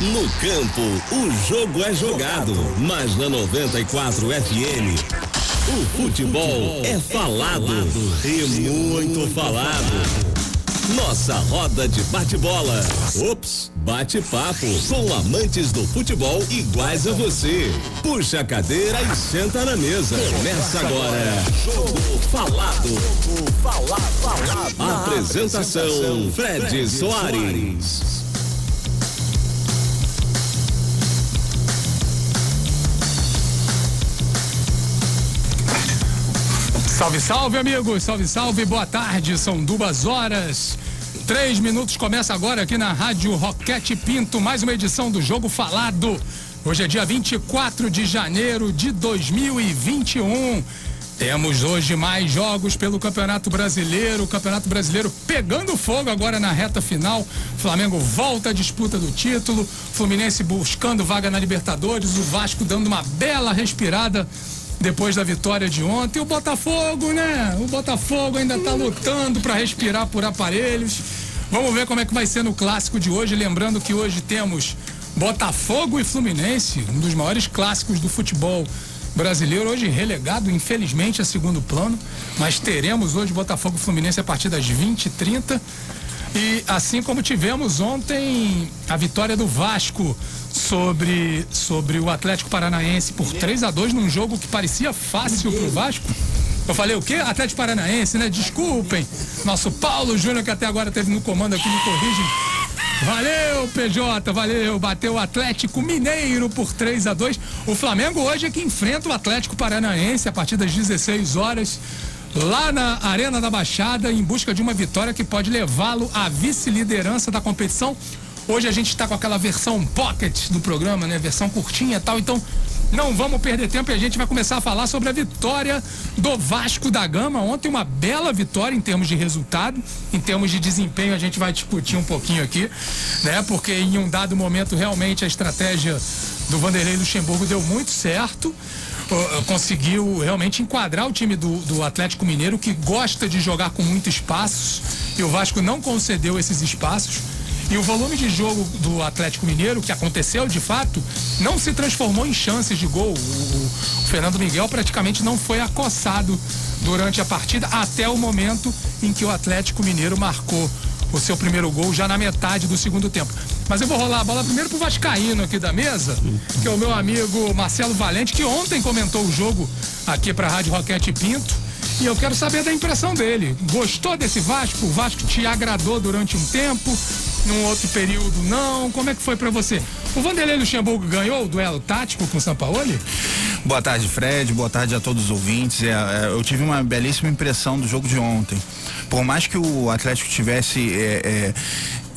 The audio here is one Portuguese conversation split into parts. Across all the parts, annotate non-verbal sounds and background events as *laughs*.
No campo, o jogo é jogado, mas na 94 FM, o futebol é falado. E muito falado. Nossa roda de bate-bola. Ops, bate-papo com amantes do futebol iguais a você. Puxa a cadeira e senta na mesa. Começa agora. Jogo falado. Apresentação: Fred Soares. Salve, salve, amigos! Salve, salve, boa tarde. São duas horas. Três minutos começa agora aqui na Rádio Roquete Pinto, mais uma edição do Jogo Falado. Hoje é dia 24 de janeiro de 2021. Temos hoje mais jogos pelo Campeonato Brasileiro. O Campeonato Brasileiro pegando fogo agora na reta final. Flamengo volta à disputa do título. Fluminense buscando vaga na Libertadores. O Vasco dando uma bela respirada depois da vitória de ontem. O Botafogo, né? O Botafogo ainda está lutando para respirar por aparelhos. Vamos ver como é que vai ser no clássico de hoje. Lembrando que hoje temos Botafogo e Fluminense, um dos maiores clássicos do futebol brasileiro, hoje relegado, infelizmente, a segundo plano. Mas teremos hoje Botafogo e Fluminense a partir das 20h30. E assim como tivemos ontem a vitória do Vasco sobre, sobre o Atlético Paranaense por 3 a 2 num jogo que parecia fácil pro Vasco. Eu falei o quê? Atlético Paranaense, né? Desculpem. Nosso Paulo Júnior, que até agora teve no comando aqui, me corrige. Valeu, PJ, valeu. Bateu o Atlético Mineiro por 3 a 2 O Flamengo hoje é que enfrenta o Atlético Paranaense a partir das 16 horas lá na Arena da Baixada em busca de uma vitória que pode levá-lo à vice-liderança da competição. Hoje a gente está com aquela versão pocket do programa, né? Versão curtinha e tal. Então, não vamos perder tempo e a gente vai começar a falar sobre a vitória do Vasco da Gama. Ontem uma bela vitória em termos de resultado, em termos de desempenho a gente vai discutir um pouquinho aqui, né? Porque em um dado momento realmente a estratégia do Vanderlei Luxemburgo deu muito certo. Conseguiu realmente enquadrar o time do, do Atlético Mineiro, que gosta de jogar com muitos espaços, e o Vasco não concedeu esses espaços. E o volume de jogo do Atlético Mineiro, que aconteceu de fato, não se transformou em chances de gol. O, o, Fernando Miguel praticamente não foi acossado durante a partida, até o momento em que o Atlético Mineiro marcou o seu primeiro gol já na metade do segundo tempo. Mas eu vou rolar a bola primeiro pro Vascaíno aqui da mesa, que é o meu amigo Marcelo Valente, que ontem comentou o jogo aqui para a Rádio Roquete Pinto. E eu quero saber da impressão dele. Gostou desse Vasco? O Vasco te agradou durante um tempo? Num outro período não? Como é que foi para você? O Vanderlei Luxemburgo ganhou o duelo tático com o Sampaoli? Boa tarde, Fred. Boa tarde a todos os ouvintes. É, é, eu tive uma belíssima impressão do jogo de ontem. Por mais que o Atlético tivesse é,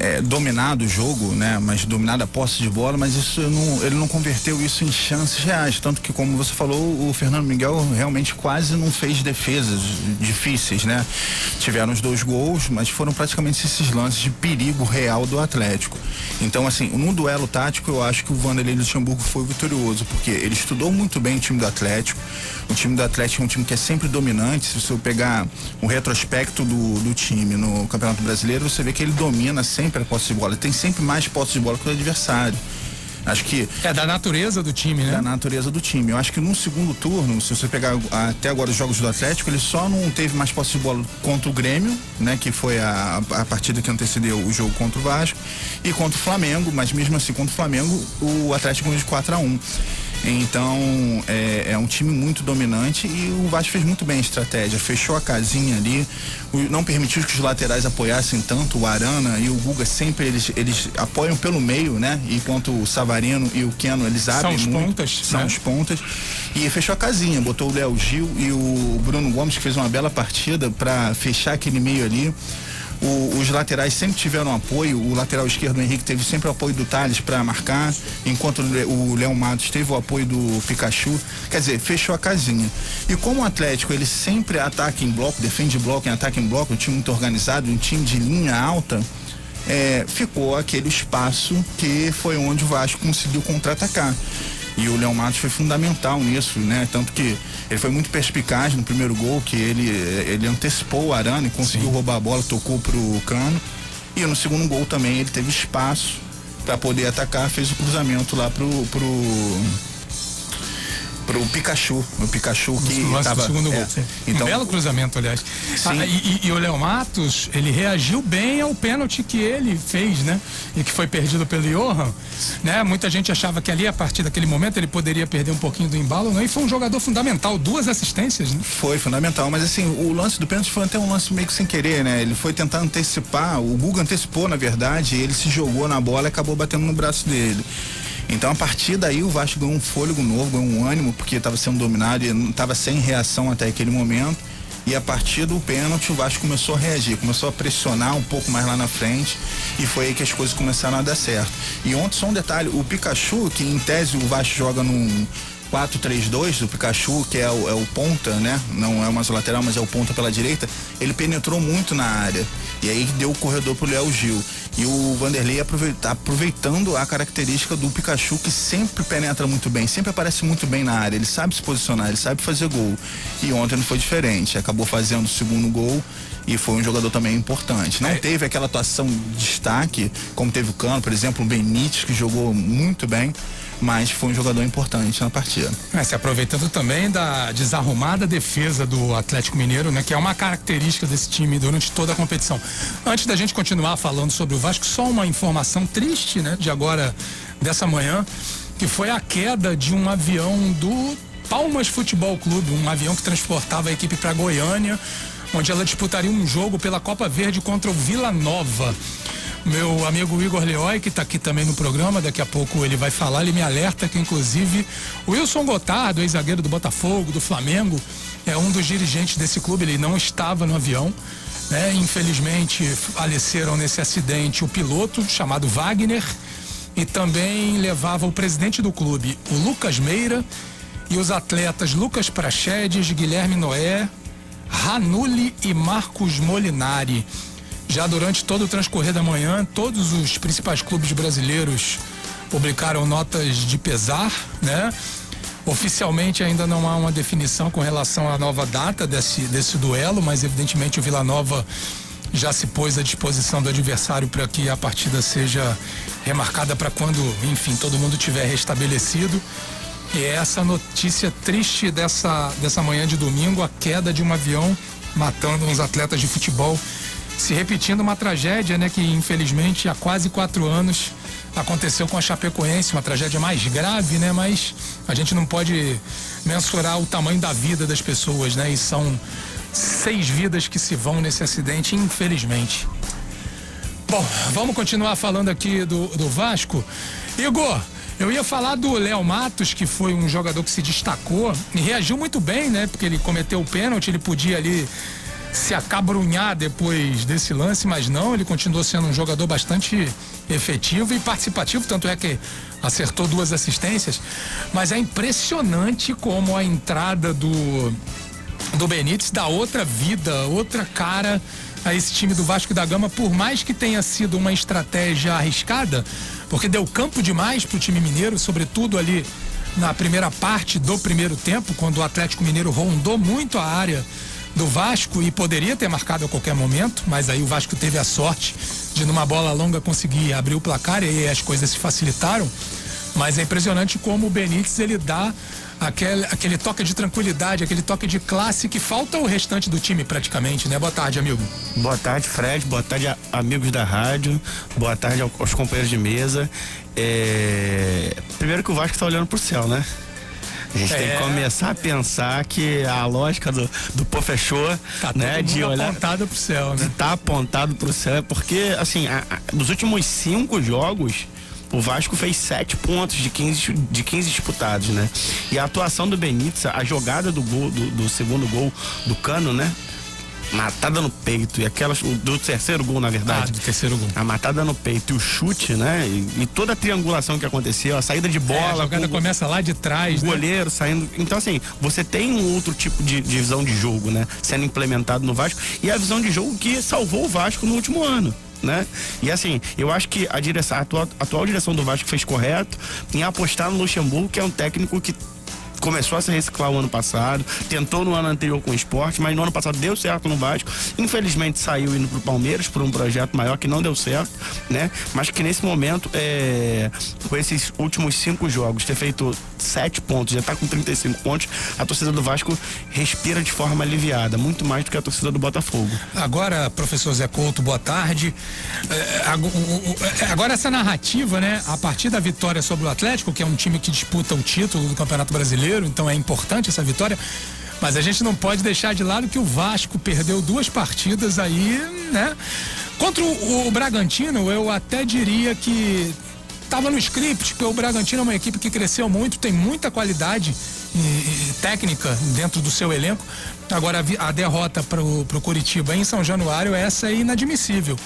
é dominado o jogo, né? Mas dominado a posse de bola, mas isso não, ele não converteu isso em chances reais. Tanto que, como você falou, o Fernando Miguel realmente quase não fez defesas difíceis, né? Tiveram os dois gols, mas foram praticamente esses lances de perigo real do Atlético. Então, assim, num duelo tático, eu acho que o Vanderlei Luxemburgo foi vitorioso, porque ele estudou muito bem o time do Atlético. O time do Atlético é um time que é sempre dominante. Se você pegar um retrospecto do, do time no Campeonato Brasileiro, você vê que ele domina sempre a posse de bola. Ele tem sempre mais posse de bola que o adversário. Acho que. É da natureza do time, né? Da natureza do time. Eu acho que no segundo turno, se você pegar até agora os jogos do Atlético, ele só não teve mais posse de bola contra o Grêmio, né? Que foi a, a partida que antecedeu o jogo contra o Vasco, e contra o Flamengo, mas mesmo assim contra o Flamengo, o Atlético ganhou de 4 a 1 então é, é, um time muito dominante e o Vasco fez muito bem a estratégia, fechou a casinha ali, não permitiu que os laterais apoiassem tanto, o Arana e o Guga sempre eles, eles apoiam pelo meio, né? Enquanto o Savarino e o Keno eles abrem são muito, pontas, são né? os pontas e fechou a casinha, botou o Léo Gil e o Bruno Gomes que fez uma bela partida para fechar aquele meio ali. O, os laterais sempre tiveram apoio. O lateral esquerdo, o Henrique, teve sempre o apoio do Thales para marcar, enquanto o Léo Matos teve o apoio do Pikachu. Quer dizer, fechou a casinha. E como o Atlético, ele sempre ataca em bloco, defende bloco em ataque em bloco, um time muito organizado, um time de linha alta. É, ficou aquele espaço que foi onde o Vasco conseguiu contra-atacar. E o Leão Matos foi fundamental nisso, né? Tanto que ele foi muito perspicaz no primeiro gol, que ele, ele antecipou o Arana e conseguiu Sim. roubar a bola, tocou pro cano. E no segundo gol também ele teve espaço para poder atacar, fez o cruzamento lá pro, pro pro Pikachu. O Pikachu que no tava, segundo é, gol. Então, um belo cruzamento, aliás. Ah, e, e, o Léo Matos, ele reagiu bem ao pênalti que ele fez, né? E que foi perdido pelo Johan. Né? Muita gente achava que ali, a partir daquele momento, ele poderia perder um pouquinho do embalo, né? E foi um jogador fundamental, duas assistências, né? Foi fundamental, mas assim, o lance do pênalti foi até um lance meio que sem querer, né? Ele foi tentar antecipar, o Guga antecipou, na verdade, ele se jogou na bola e acabou batendo no braço dele. Então, a partir daí, o Vasco ganhou um fôlego novo, ganhou um ânimo, porque estava sendo dominado e estava sem reação até aquele momento. E a partir do pênalti, o Vasco começou a reagir, começou a pressionar um pouco mais lá na frente. E foi aí que as coisas começaram a dar certo. E ontem, só um detalhe: o Pikachu, que em tese o Vasco joga num 4-3-2 do Pikachu, que é o, é o, ponta, né? Não é o mais lateral, mas é o ponta pela direita. Ele penetrou muito na área. E aí deu o corredor pro Léo Gil. E o Vanderlei aproveita, aproveitando a característica do Pikachu, que sempre penetra muito bem, sempre aparece muito bem na área. Ele sabe se posicionar, ele sabe fazer gol. E ontem não foi diferente. Acabou fazendo o segundo gol e foi um jogador também importante. Não é. teve aquela atuação de destaque, como teve o Cano, por exemplo, o Benítez, que jogou muito bem mas foi um jogador importante na partida. É, se aproveitando também da desarrumada defesa do Atlético Mineiro, né, que é uma característica desse time durante toda a competição. Antes da gente continuar falando sobre o Vasco, só uma informação triste, né, de agora dessa manhã, que foi a queda de um avião do Palmas Futebol Clube, um avião que transportava a equipe para Goiânia, onde ela disputaria um jogo pela Copa Verde contra o Vila Nova. Meu amigo Igor Leói, que está aqui também no programa, daqui a pouco ele vai falar, ele me alerta que inclusive o Wilson Gotardo, ex-zagueiro do Botafogo, do Flamengo, é um dos dirigentes desse clube, ele não estava no avião. Né? Infelizmente faleceram nesse acidente o piloto chamado Wagner e também levava o presidente do clube, o Lucas Meira, e os atletas Lucas Prachedes, Guilherme Noé, Ranulli e Marcos Molinari. Já durante todo o transcorrer da manhã, todos os principais clubes brasileiros publicaram notas de pesar, né? Oficialmente ainda não há uma definição com relação à nova data desse, desse duelo, mas evidentemente o Vila Nova já se pôs à disposição do adversário para que a partida seja remarcada para quando, enfim, todo mundo tiver restabelecido. E é essa notícia triste dessa, dessa manhã de domingo, a queda de um avião matando uns atletas de futebol se repetindo uma tragédia, né, que infelizmente há quase quatro anos aconteceu com a Chapecoense, uma tragédia mais grave, né, mas a gente não pode mensurar o tamanho da vida das pessoas, né, e são seis vidas que se vão nesse acidente, infelizmente. Bom, vamos continuar falando aqui do, do Vasco. Igor, eu ia falar do Léo Matos, que foi um jogador que se destacou e reagiu muito bem, né? Porque ele cometeu o pênalti, ele podia ali se acabrunhar depois desse lance, mas não, ele continuou sendo um jogador bastante efetivo e participativo, tanto é que acertou duas assistências. Mas é impressionante como a entrada do, do Benítez dá outra vida, outra cara a esse time do Vasco da Gama, por mais que tenha sido uma estratégia arriscada, porque deu campo demais para o time mineiro, sobretudo ali na primeira parte do primeiro tempo, quando o Atlético Mineiro rondou muito a área do Vasco e poderia ter marcado a qualquer momento, mas aí o Vasco teve a sorte de numa bola longa conseguir abrir o placar e aí as coisas se facilitaram. Mas é impressionante como o Benítez ele dá aquele, aquele toque de tranquilidade, aquele toque de classe que falta o restante do time praticamente, né? Boa tarde, amigo. Boa tarde, Fred. Boa tarde, amigos da rádio. Boa tarde aos companheiros de mesa. É... Primeiro que o Vasco está olhando pro céu, né? A gente é. tem que é. começar a pensar que a lógica do, do fechou, tá né? de olhar. apontado pro céu, né? Tá apontado pro céu, é porque, assim, a, a, nos últimos cinco jogos, o Vasco fez sete pontos de 15, de 15 disputados, né? E a atuação do Benítez, a jogada do gol, do, do segundo gol do Cano, né? Matada no peito e aquelas do terceiro gol na verdade. Ah, do terceiro gol. A matada no peito e o chute né? E, e toda a triangulação que aconteceu a saída de bola é, a jogada com, começa lá de trás o né? goleiro saindo. Então assim você tem um outro tipo de, de visão de jogo né? Sendo implementado no Vasco. E a visão de jogo que salvou o Vasco no último ano né? E assim, eu acho que a direção, a atual, a atual direção do Vasco fez correto em apostar no Luxemburgo, que é um técnico que começou a se reciclar o ano passado, tentou no ano anterior com o esporte, mas no ano passado deu certo no Vasco. Infelizmente saiu indo pro Palmeiras por um projeto maior que não deu certo, né? Mas que nesse momento, é, com esses últimos cinco jogos, ter feito sete pontos, já tá com 35 pontos, a torcida do Vasco respira de forma aliviada, muito mais do que a torcida do Botafogo. Agora, professor Zé Couto, boa tarde. É, é, agora essa narrativa, né? A partir da vitória sobre o Atlético, que é um time que disputa o título do Campeonato Brasileiro, então é importante essa vitória. Mas a gente não pode deixar de lado que o Vasco perdeu duas partidas aí, né? Contra o Bragantino, eu até diria que estava no script, porque o Bragantino é uma equipe que cresceu muito, tem muita qualidade e, e, técnica dentro do seu elenco. Agora, a, derrota para o Curitiba em São Januário, essa é inadmissível.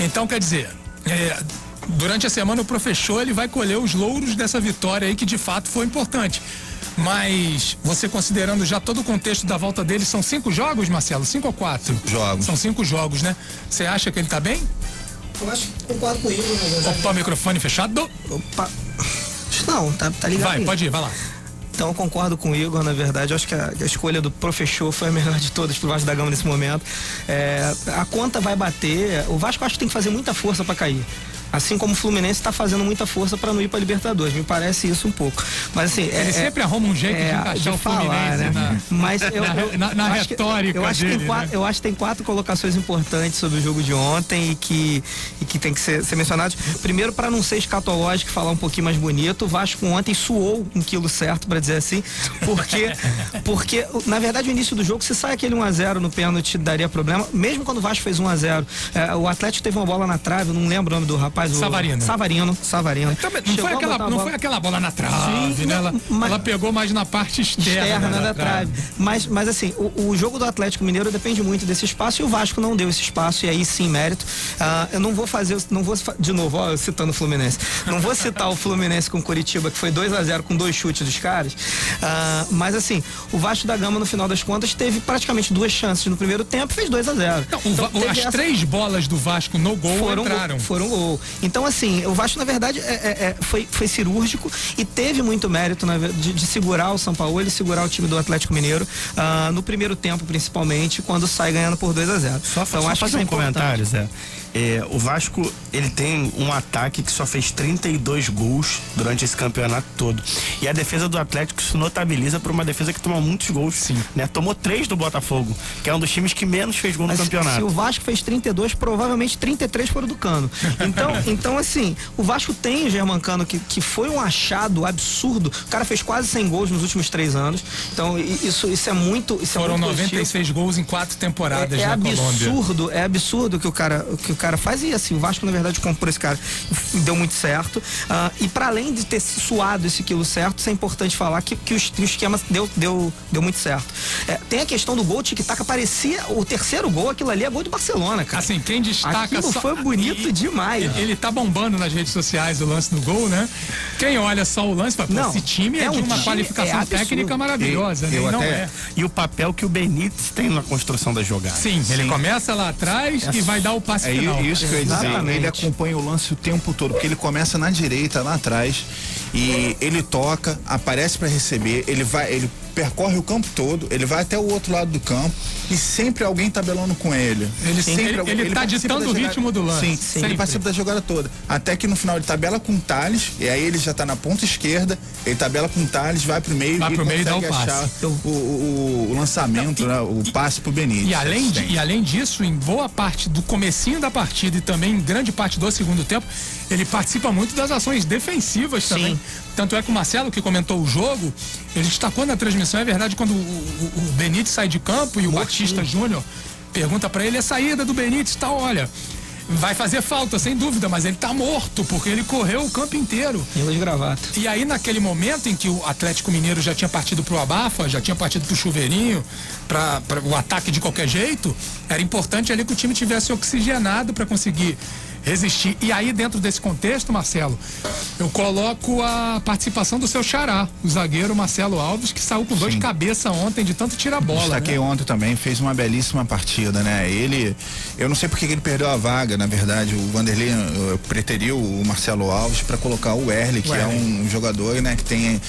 Então, quer dizer, é, durante a semana o professor ele vai colher os louros dessa vitória aí, que de fato foi importante. Mas você considerando já todo o contexto da volta dele, são cinco jogos, Marcelo? Cinco ou quatro? Jogos. São cinco jogos, né? Você acha que ele tá bem? Eu acho que concordo com ele? Opa, o microfone fechado? Opa. Não, tá, tá ligado. Vai, aí. pode ir, vai lá. Então eu concordo com o Igor, na verdade. Eu acho que a, a escolha do professor foi a melhor de todas pro Vasco da Gama nesse momento. É, a conta vai bater. O Vasco acho que tem que fazer muita força para cair. Assim como o Fluminense está fazendo muita força para não ir para Libertadores. Me parece isso um pouco. Mas assim. Ele é, sempre arruma um jeito é, de encaixar de o Fluminense né? na, Mas eu, *laughs* eu, na, na eu retórica. Que, eu, acho dele, tem quatro, né? eu acho que tem quatro colocações importantes sobre o jogo de ontem e que, e que tem que ser, ser mencionados. Primeiro, para não ser escatológico e falar um pouquinho mais bonito, o Vasco ontem suou um quilo certo, para dizer assim, porque, *laughs* porque, na verdade, o início do jogo, se sai aquele 1x0 no pênalti, daria problema. Mesmo quando o Vasco fez 1x0, é, o Atlético teve uma bola na trave, eu não lembro o nome do rapaz. Savarino. O, Savarino, Savarino. Também, não, foi aquela, não foi aquela bola na trave, Sim, né? Ela, mas, ela, pegou mais na parte externa, externa né, da, trave. trave. Mas, mas assim, o, o, jogo do Atlético Mineiro depende muito desse espaço e o Vasco não deu esse espaço e aí sim mérito. Uh, eu não vou fazer, não vou de novo, ó, citando o Fluminense. Não vou citar o Fluminense com Curitiba que foi 2 a 0 com dois chutes dos caras. Uh, mas assim, o Vasco da Gama no final das contas teve praticamente duas chances no primeiro tempo, fez 2 a 0. Não, então, as essa... três bolas do Vasco no gol foram entraram. Gol, foram gol. Então assim, o Vasco na verdade é, é, é, foi, foi cirúrgico e teve muito mérito na, de, de, segurar o São Paulo e segurar o time do Atlético Mineiro uh, no primeiro tempo, principalmente, quando sai ganhando por 2 a 0 Só, então, só acho fazer que é um comentário, Zé. É, o Vasco ele tem um ataque que só fez 32 gols durante esse campeonato todo. E a defesa do Atlético se notabiliza por uma defesa que tomou muitos gols. Sim. Né? Tomou três do Botafogo, que é um dos times que menos fez gol no Mas campeonato. Se o Vasco fez 32, provavelmente 33 foram do Cano. Então, *laughs* então assim, o Vasco tem o Germancano que, que foi um achado absurdo. O cara fez quase 100 gols nos últimos três anos. Então, isso, isso é muito. Isso Foram é muito 96 positivo. gols em quatro temporadas é, é na absurdo, Colômbia. É absurdo que o cara que cara faz e assim, o Vasco na verdade comprou esse cara e deu muito certo. Uh, e para além de ter suado esse quilo certo, isso é importante falar que, que, o, que o esquema deu, deu, deu muito certo. É, tem a questão do gol, tic-tac, parecia o terceiro gol, aquilo ali é gol do Barcelona, cara. Assim, quem destaca aquilo só, foi bonito e, demais. Ele, ele tá bombando nas redes sociais o lance do gol, né? Quem olha só o lance, fala, Não, esse time é, é de um uma time- qualificação é técnica maravilhosa, E- né? eu não até- é. E o papel que o Benítez tem na construção da jogada. Sim, ele começa lá atrás e vai dar o passe É final. Isso que eu ia dizer. Ele acompanha o lance o tempo todo, porque ele começa na direita, lá atrás, e ele toca, aparece para receber, ele vai, ele percorre o campo todo, ele vai até o outro lado do campo e sempre alguém tabelando com ele. Ele- sempre ele- alguém- ele tá ditando o jogada- ritmo do lance, Sim, sempre. ele participa da jogada toda. Até que no final ele tabela com o Thales, e aí ele já tá na ponta esquerda, ele tabela com o Thales, vai pro meio Vai e pro meio e dá consegue o passe. achar o, o- o lançamento, né, o passe pro Benítez. E além, de- e além disso, em boa parte do comecinho da partida e também em grande parte do segundo tempo, ele participa muito das ações defensivas também. Tanto é que o Marcelo, que comentou o jogo, ele destacou na transmissão, é verdade, quando o, o, o Benítez sai de campo e o Batista Júnior pergunta pra ele a saída do Benítez, tá, olha, vai fazer falta, sem dúvida, mas ele tá morto, porque ele correu o campo inteiro. Nível de gravata. E aí, naquele momento em que o Atlético Mineiro já tinha partido pro abafa, já tinha partido pro chuveirinho, para o ataque de qualquer jeito, era importante ali que o time tivesse oxigenado para conseguir resistir. E aí, dentro desse contexto, Marcelo, eu coloco a participação do seu xará, o zagueiro Marcelo Alves, que saiu com dor de cabeça ontem de tanto tirar bola. Destaquei né? ontem também, fez uma belíssima partida, né? Ele, eu não sei porque ele perdeu a vaga, na verdade, o Vanderlei uh, preteriu o Marcelo Alves para colocar o Erle, que O é Erle. um jogador, né, que tem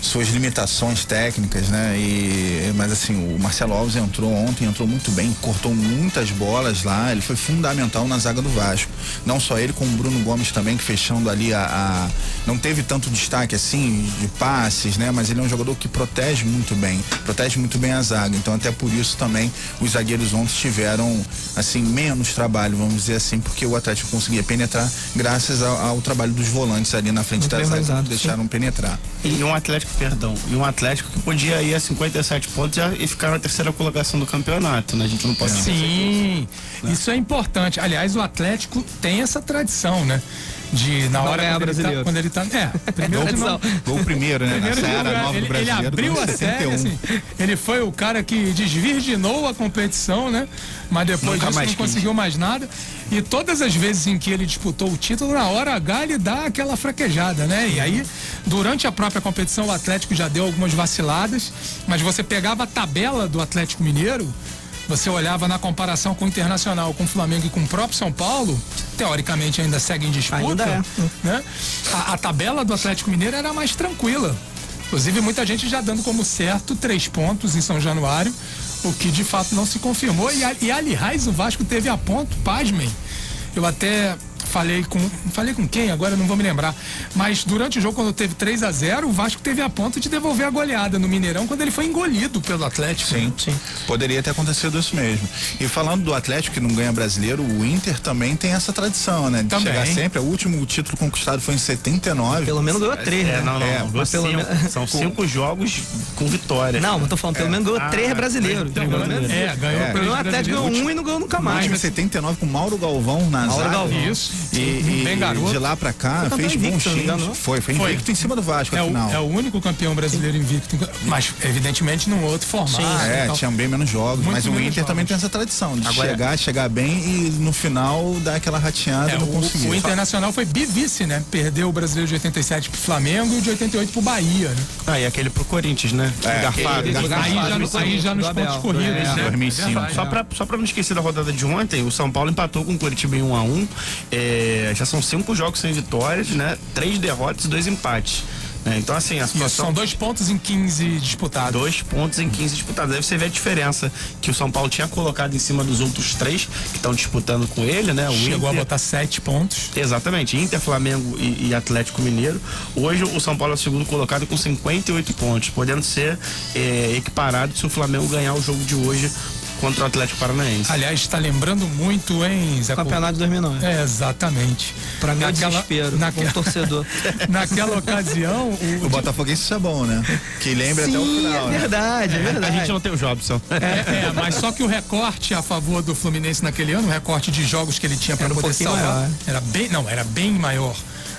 suas limitações técnicas, né? E mas assim, o Marcelo Alves entrou ontem, entrou muito bem, cortou muitas bolas lá, ele foi fundamental na zaga do Vasco. Não só ele, como o Bruno Gomes também, que fechando ali a, a- não teve tanto destaque assim de passes, né? Mas ele é um jogador que protege muito bem, protege muito bem a zaga. Então até por isso também os zagueiros ontem tiveram assim menos trabalho, vamos dizer assim, porque o Atlético conseguia penetrar graças ao, ao trabalho dos volantes ali na frente Muito da zaga, que deixaram penetrar. E um Atlético, perdão, e um Atlético que podia ir a 57 pontos e- ficar na terceira colocação do campeonato, né? A gente não pode esquecer disso. Sim, isso é importante. Aliás, o Atlético tem essa tradição, né? De na Não hora ganhar quando ele, tá, brasileiro. quando ele tá. É, *laughs* primeiro de não. *laughs* Gol primeiro, né? Primeiro lugar, Nova do ele, ele Brasileiro, abriu gol a série, 71. assim, ele foi o cara que desvirginou a competição, né? Mas depois Nunca disso não quis. conseguiu mais nada. E todas as vezes em que ele disputou o título, na hora H ele dá aquela fraquejada, né? E aí, durante a própria competição, o Atlético já deu algumas vaciladas, mas você pegava a tabela do Atlético Mineiro. Você olhava na comparação com o Internacional, com o Flamengo e com o próprio São Paulo, teoricamente ainda segue em disputa. Ainda é. Né? A, a tabela do Atlético Mineiro era mais tranquila. Inclusive, muita gente já dando como certo três pontos em São Januário, o que de fato não se confirmou. E, e aliás, o Vasco teve a ponto, pasmem. Eu até falei com. Falei com quem? Agora eu não vou me lembrar. Mas durante o jogo, quando teve 3 a 0 o Vasco teve a ponto de devolver a goleada no Mineirão quando ele foi engolido pelo Atlético. Sim, sim. Poderia ter acontecido isso mesmo. E falando do Atlético que não ganha brasileiro, o Inter também tem essa tradição, né? De Também. chegar sempre. O último título conquistado foi em 79. Pelo menos ganhou três, É, né? não, não, É, não. pelo Cinco- menos- São *laughs* cinco jogos com vitória. Não, mas tô falando, pelo menos ganhou três Ah, brasileiros. então, Pelo menos- É, ganhou É. O Atlético ganhou um e não ganhou nunca O mais. último em 79 com Mauro Galvão na Mauro zaga. Galvão. Isso. E, e Bem garoto. de lá pra cá Foi fez campeão bons invicto, engano, times. não? Foi, foi Foi. invicto em cima do Vasco, É o, afinal. é o único campeão brasileiro invicto, mas evidentemente num outro formato. É, e tal. tinha bem menos jogos, Muito mas o Inter jogos. também tem essa tradição de Agora- chegar, chegar bem e no final dar aquela rateada É, e não o, conseguir. o Internacional foi bivice, né? Perdeu o brasileiro de 87 pro Flamengo e de 88 pro Bahia, né? Ah, e aquele pro Corinthians, né? É, Garfado. aquele- garfado. Aí já, no- aí já nos pontos corridos, É, né? 2005. Verdade, Só é. pra, só pra não esquecer da rodada de ontem, o São Paulo empatou com o Curitiba em 1 a 1 É, Já são cinco jogos sem vitórias, né? Três derrotas e dois empates. né? Então, assim, a Isso, situação. são dois pontos em 15 disputados. Dois pontos em 15 disputados. Deve você ver a diferença que o São Paulo tinha colocado em cima dos outros três que estão disputando com ele, né? O Chegou a Inter- botar sete pontos. Exatamente, Inter, Flamengo e, e Atlético Mineiro. Hoje o São Paulo é o segundo colocado com 58 pontos, podendo ser eh, equiparado se o Flamengo ganhar o jogo de hoje contra o Atlético Paranaense. Aliás, está lembrando muito, hein, Zé? Campeonato de 2009. É, exatamente. Pra mim é Naquela- desespero, naquela- como torcedor. *laughs* Naquela ocasião, o, O Botafoguense isso é bom, né? Que lembra até o Sim, final. é né? verdade, é A verdade. gente não tem o Jobson. É, é, mas só que o recorte a favor do Fluminense naquele ano, o recorte de jogos que ele tinha para um poder pouquinho salvar, maior. era bem, não, era bem maior,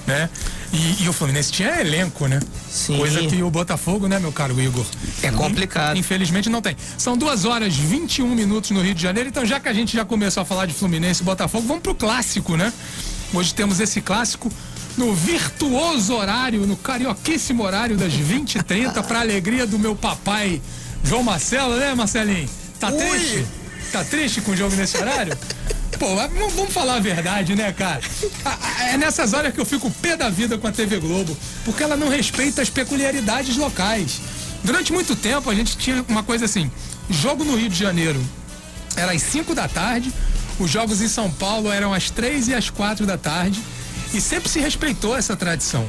né? E, e o Fluminense tinha elenco, né? Sim. Coisa que o Botafogo, né, meu caro Igor? É complicado. Infelizmente não tem. São duas horas 21 minutos no Rio de Janeiro, então já que a gente já começou a falar de Fluminense e Botafogo, vamos pro clássico, né? Hoje temos esse clássico no virtuoso horário, no carioquíssimo horário das 20 e 30 para alegria do meu papai João Marcelo, né, Marcelinho? Tá triste? Tá triste com o jogo nesse horário? *laughs* Pô, vamos falar a verdade, né, cara? É nessas horas que eu fico pé da vida com a TV Globo, porque ela não respeita as peculiaridades locais. Durante muito tempo a gente tinha uma coisa assim: jogo no Rio de Janeiro era às 5 da tarde, os jogos em São Paulo eram às 3 e às 4 da tarde, e sempre se respeitou essa tradição,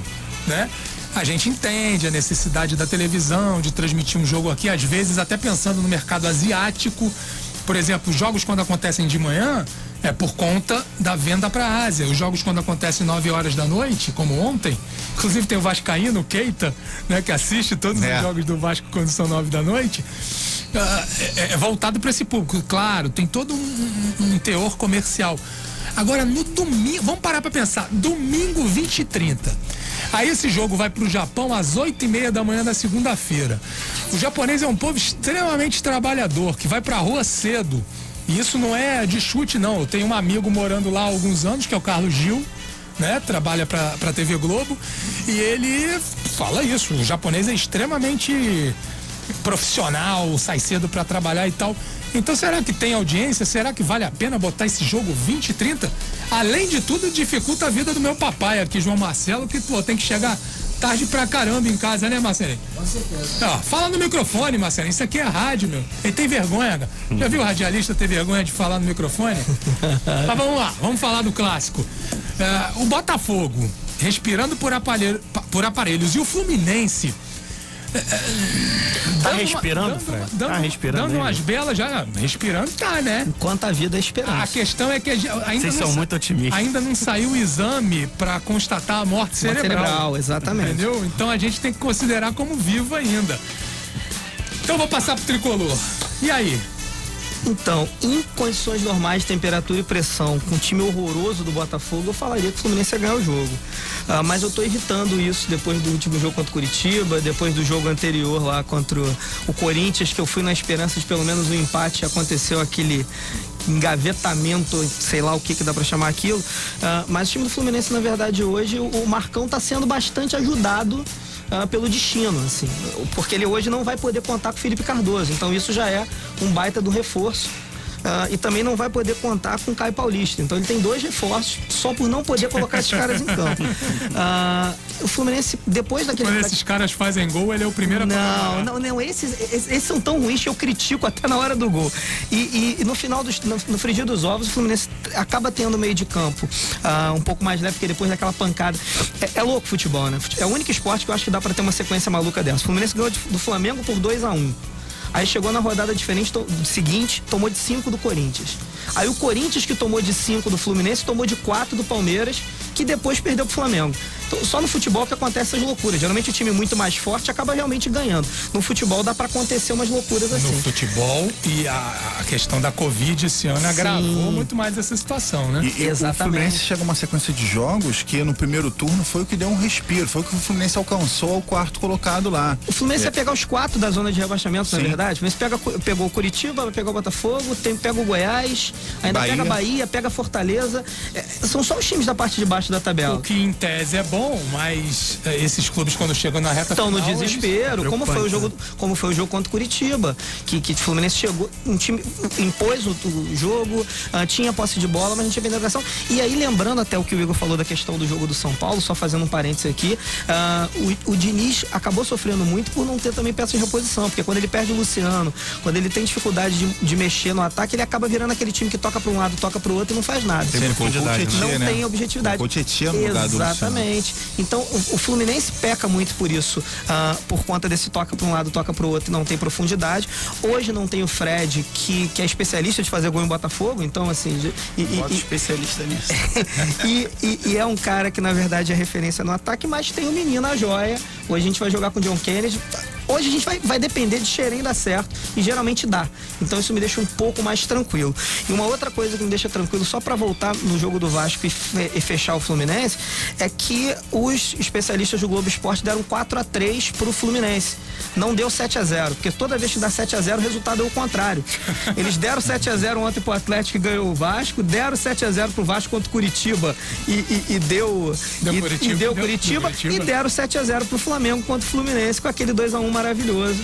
né? A gente entende a necessidade da televisão, de transmitir um jogo aqui, às vezes até pensando no mercado asiático. Por exemplo, os jogos quando acontecem de manhã é por conta da venda para a Ásia. Os jogos quando acontecem 9 horas da noite, como ontem, inclusive tem o Vascaíno, o Keita, né, que assiste todos É. os jogos do Vasco quando são 9 da noite. Ah, é, é voltado para esse público. Claro, tem todo um, um- um teor comercial. Agora, no domingo, vamos parar para pensar. Domingo 20 e 30. Aí esse jogo vai para o Japão às 8 e meia da manhã da segunda-feira. O japonês é um povo extremamente trabalhador, que vai para a rua cedo. E isso não é de chute, não. Eu tenho um amigo morando lá há alguns anos, que é o Carlos Gil, né? Trabalha pra, pra TV Globo. E ele fala isso. O japonês é extremamente profissional, sai cedo para trabalhar e tal. Então será que tem audiência? Será que vale a pena botar esse jogo 20 e 30? Além de tudo, dificulta a vida do meu papai aqui, João Marcelo, que pô, tem que chegar tarde pra caramba em casa, né, Marcelinho? Com certeza. Ó, fala no microfone, Marcelinho. Isso aqui é rádio, meu. Ele tem vergonha, cara. Já viu o radialista ter vergonha de falar no microfone? *laughs* Mas vamos lá, vamos falar do clássico. É, o Botafogo, respirando por, aparelho, por aparelhos, e o Fluminense. Tá dando respirando, dando, Fred? Dando, Tá respirando Dando aí, umas belas já. Respirando tá, né? Enquanto a vida é A esperança. questão é que a gente- ainda Vocês não são muito otimistas. Ainda não saiu o exame para constatar a morte Morte cerebral. cerebral, exatamente. Entendeu? Então a gente tem que considerar como vivo ainda. Então vou passar pro tricolor. E aí? Então, em condições normais de temperatura e pressão, com um time horroroso do Botafogo, eu falaria que o Fluminense ia ganhar o jogo. Ah, mas eu tô evitando isso depois do último jogo contra o Curitiba, depois do jogo anterior lá contra o, o Corinthians, que eu fui na esperança de pelo menos um empate, aconteceu aquele engavetamento, sei lá o que que dá pra chamar aquilo. Ah, mas o time do Fluminense, na verdade, hoje, o, o Marcão tá sendo bastante ajudado ah, pelo destino, assim, porque ele hoje não vai poder contar com o Felipe Cardoso, então isso já é um baita do reforço. Ah, e também não vai poder contar com o Caio Paulista. Então ele tem dois reforços só por não poder colocar esses caras em campo. *laughs* Ah, o Fluminense, depois daquele. Quando esses caras fazem gol, ele é o primeiro a Não, comemorar. não, não. Esses, esses, são tão ruins que eu critico até na hora do gol. E, e- no final, dos, no, no frigir dos ovos, o Fluminense acaba tendo meio de campo ah, um pouco mais leve, porque depois daquela pancada. É, é louco o futebol, né? É o único esporte que eu acho que dá pra ter uma sequência maluca dessa. O Fluminense ganhou do Flamengo por 2 a 1 Aí chegou na rodada diferente, to- seguinte, tomou de 5 do Corinthians. Aí o Corinthians, que tomou de 5 do Fluminense, tomou de 4 do Palmeiras, que depois perdeu pro Flamengo. Então, só no futebol que acontece essas loucuras. Geralmente o time muito mais forte acaba realmente ganhando. No futebol dá pra acontecer umas loucuras assim. No futebol e a, a questão da Covid esse ano agravou muito mais essa situação, né? E, e o Exatamente. Fluminense chega a uma sequência de jogos que no primeiro turno foi o que deu um respiro, foi o que o Fluminense alcançou ao quarto colocado lá. O Fluminense vai pegar os quatro da zona de rebaixamento, não é Sim. verdade? O Fluminense pega, pegou o Curitiba, pegar o Botafogo, tem, pega o Goiás, ainda Bahia. pega a Bahia, pega a Fortaleza. É, são só os times da parte de baixo da tabela. O que em tese é bom, mas eh, esses clubes quando chegam na reta Estão no desespero, como foi o jogo, como foi o jogo contra o Curitiba, que que o Fluminense chegou, um time impôs o, o jogo, ah, tinha posse de bola, mas não tinha penetração. E aí lembrando até o que o Igor falou da questão do jogo do São Paulo, só fazendo um parênteses aqui, ah, o, o Diniz acabou sofrendo muito por não ter também peça de reposição, porque quando ele perde o Luciano, quando ele tem dificuldade de, de mexer no ataque, ele acaba virando aquele time que toca para um lado, toca para o outro e não faz nada. Tietê, Não né? tem objetividade. Colocou o Tietê no lugar do Luciano. Exatamente. Então, o, o Fluminense peca muito por isso, ah, por conta desse toca para um lado, toca para o outro e não tem profundidade. Hoje não tem o Fred, que, que é especialista de fazer gol em Botafogo, então, assim. de- e, e- especialista nisso. *laughs* e, e- e é um cara que, na verdade, é referência no ataque, mas tem o menino, a joia. Hoje a gente vai jogar com o John Kennedy. Hoje a gente vai, vai depender de Xerém dar certo, e geralmente dá. Então isso me deixa um pouco mais tranquilo. E uma outra coisa que me deixa tranquilo, só para voltar no jogo do Vasco e fechar o Fluminense, é que os especialistas do Globo Esporte deram 4 a 3 pro Fluminense. Não deu 7 a 0 porque toda vez que dá 7 a 0 o resultado é o contrário. *laughs* Eles deram 7 a 0 ontem pro Atlético e ganhou o Vasco, deram 7 a 0 pro Vasco contra o Curitiba e, e- e deu, Deu e, Curitiba, e deu deu- Curitiba, deu Curitiba. e deram 7 a 0 pro Flamengo contra o Fluminense com aquele 2 a 1 maravilhoso.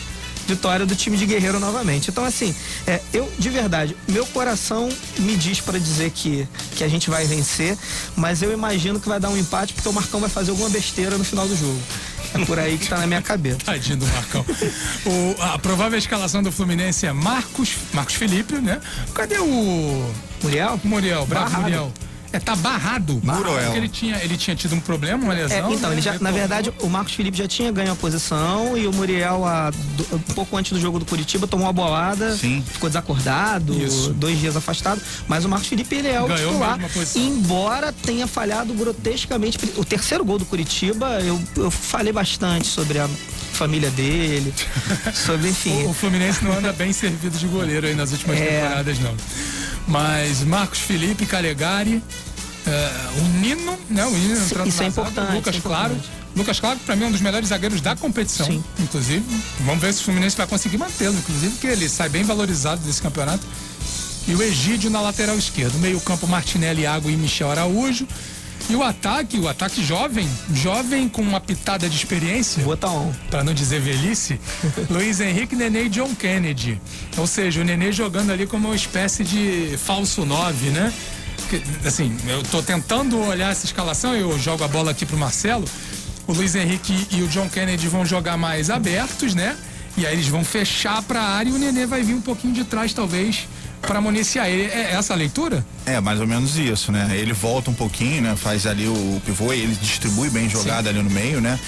Vitória do time de Guerreiro novamente. Então, assim, é, eu, de verdade, meu coração me diz para dizer que, que a gente vai vencer, mas eu imagino que vai dar um empate porque o Marcão vai fazer alguma besteira no final do jogo. É por aí que tá na minha cabeça. *laughs* Tadinho do Marcão. O- a provável escalação do Fluminense é Marcos, Marcos Felipe, né? Cadê o Muriel? Muriel, Bravo Barrado. Muriel? É, tá barrado. Muroel. Porque ele tinha, ele tinha tido um problema, uma É, lesão. então, né? ele já, na verdade, o Marcos Felipe já tinha ganho a posição e o Muriel, a- do- um pouco antes do jogo do Curitiba, tomou uma bolada, Sim. ficou desacordado, Isso. dois dias afastado. Mas o Marcos Felipe, ele é o Ganhou titular. Embora tenha falhado grotescamente. O terceiro gol do Curitiba, eu, eu falei bastante sobre a família dele, *laughs* sobre, enfim. O, o Fluminense não anda bem servido de goleiro aí nas últimas É. temporadas, não. Mas Marcos Felipe, Calegari, é, o Nino, né? O Nino entrando isso é importante, Lucas é Claro. importante. Lucas Claro, pra mim, é um dos melhores zagueiros da competição, Sim. inclusive. Vamos ver se o Fluminense vai conseguir mantê-lo, inclusive, porque ele sai bem valorizado desse campeonato. e o Egídio na lateral esquerda. Meio campo Martinelli, Iago e Michel Araújo. E o ataque, o ataque jovem, jovem com uma pitada de experiência. Bota on. Pra não dizer velhice, *laughs* Luiz Henrique, Nenê e John Kennedy. Ou seja, o Nenê jogando ali como uma espécie de falso 9, né? Que, assim, eu tô tentando olhar essa escalação, eu jogo a bola aqui pro Marcelo. O Luiz Henrique e o John Kennedy vão jogar mais abertos, né? E aí eles vão fechar pra área e o Nenê vai vir um pouquinho de trás, talvez, para municiar ele. É essa a leitura? É, mais ou menos isso, né? Ele volta um pouquinho, né? Faz ali o pivô e ele distribui bem jogada ali no meio, né?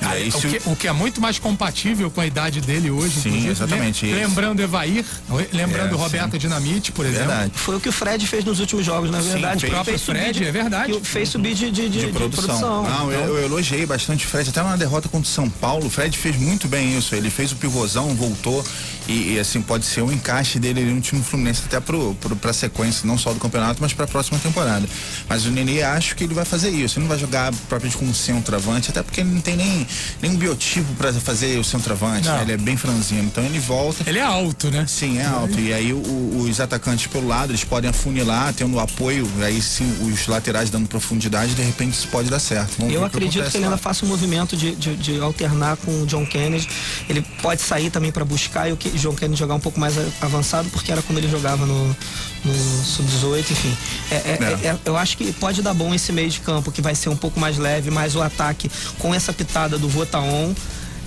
Ah, aí, o, que, o, que, é muito mais compatível com a idade dele hoje. Sim, exatamente. Lembrando Evair, lembrando é, Roberto sim. Dinamite, por exemplo. Verdade. Foi o que o Fred fez nos últimos jogos, na verdade. Sim, o próprio Fred, é verdade. Fez subir de, de, de, de produção. produção. Não, eu, eu, elogiei bastante o Fred, até na derrota contra o São Paulo, o Fred fez muito bem isso. Ele fez o pivôzão, voltou e, e assim, pode ser um encaixe dele no time Fluminense até pro, pro, pra sequência, não só do campeonato, mas pra próxima temporada. Mas o Nenê acho que ele vai fazer isso. Ele não vai jogar propriamente como centroavante, até porque ele não tem nem, nem um biotipo para fazer o centroavante. Né? Ele é bem franzino. Então ele volta. Ele é alto, né? Sim, é alto. E aí o, os atacantes pelo lado, eles podem afunilar, tendo apoio, aí sim os laterais dando profundidade, de repente isso pode dar certo. Vamos Eu acredito que, que ele ainda faça um movimento de, de, de, alternar com o John Kennedy. Ele pode sair também para buscar e o John Kennedy jogar um pouco mais avançado, porque era como ele jogava no, no Sub-18, enfim. É, é, é. é, eu acho que pode dar bom esse meio de campo, que vai ser um pouco mais leve, mais o ataque com essa pitada do Votaon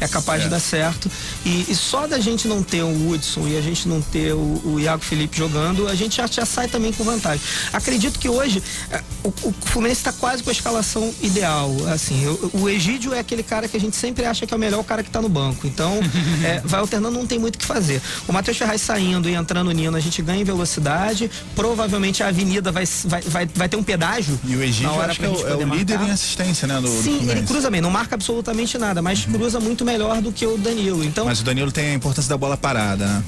é capaz é. de dar certo. E, e, só da gente não ter o Hudson e a gente não ter o, o Iago Felipe jogando, a gente já, já sai também com vantagem. Acredito que hoje é, o, o Fluminense está quase com a escalação ideal. Assim, o, o, Egídio é aquele cara que a gente sempre acha que é o melhor cara que está no banco. Então, *laughs* é, vai alternando, não tem muito o que fazer. O Matheus Ferraz saindo e entrando o Nino, a gente ganha em velocidade. Provavelmente a avenida vai, vai, vai, vai ter um pedágio. E o Egídio acho que é, o, é o líder em assistência, né? Do, Sim, do ele cruza bem, não marca absolutamente nada, mas uhum. cruza muito melhor do que o Danilo. Então, Mas o Danilo tem a importância da bola parada, né?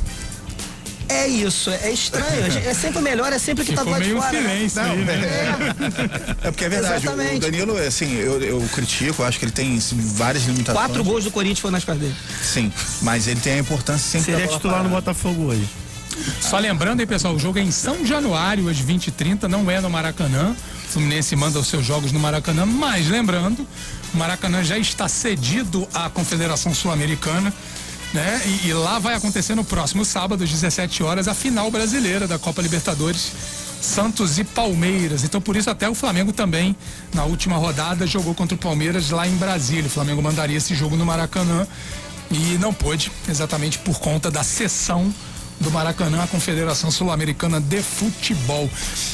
É isso, é estranho. É sempre melhor, é sempre que Ficou tá do lado de fora. Né? Silêncio Não, aí, né? é. é. porque é verdade. Exatamente. O Danilo, assim, eu, eu critico, acho que ele tem assim, várias limitações. Quatro gols do Corinthians foram nas dele. Sim, mas ele tem a importância sempre Seria titular parada. no Botafogo hoje. Só lembrando aí, pessoal, o jogo é em São Januário, às 20h30, não é no Maracanã. O Fluminense manda os seus jogos no Maracanã, mas lembrando, o Maracanã já está cedido à Confederação Sul-Americana. Né? E, e, lá vai acontecer no próximo sábado, às 17 horas, a final brasileira da Copa Libertadores. Santos e Palmeiras. Então, por isso, até o Flamengo também, na última rodada, jogou contra o Palmeiras lá em Brasília. O Flamengo mandaria esse jogo no Maracanã e não pôde, exatamente por conta da sessão do Maracanã, a Confederação Sul-Americana de Futebol.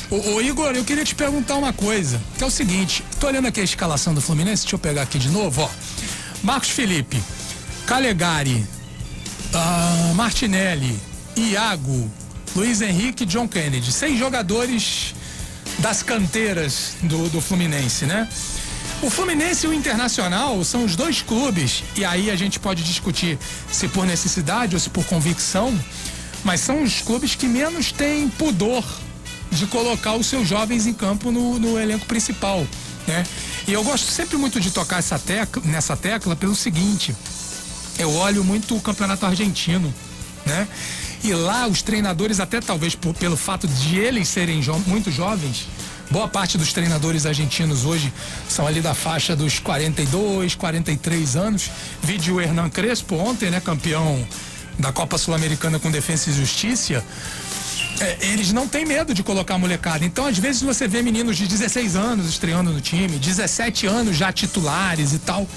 Ô, ô, Igor, eu queria te perguntar uma coisa, que é o seguinte, tô olhando aqui a escalação do Fluminense, deixa eu pegar aqui de novo, ó. Marcos Felipe, Calegari, uh, Martinelli, Iago, Luiz Henrique John Kennedy. Seis jogadores das canteiras do, do Fluminense, né? O Fluminense e o Internacional são os dois clubes, e aí a gente pode discutir se por necessidade ou se por convicção, mas são os clubes que menos têm pudor de colocar os seus jovens em campo no, no elenco principal. Né? E eu gosto sempre muito de tocar essa tecla, nessa tecla pelo seguinte: eu olho muito o campeonato argentino, né? E lá os treinadores, até talvez por, pelo fato de eles serem jo muito jovens, boa parte dos treinadores argentinos hoje são ali da faixa dos 42, 43 anos. Vídeo Hernan Crespo ontem, né? Campeão da Copa Sul-Americana com Defesa e Justiça, é, eles não têm medo de colocar a molecada. Então, às vezes, você vê meninos de 16 anos estreando no time, 17 anos já titulares e tal.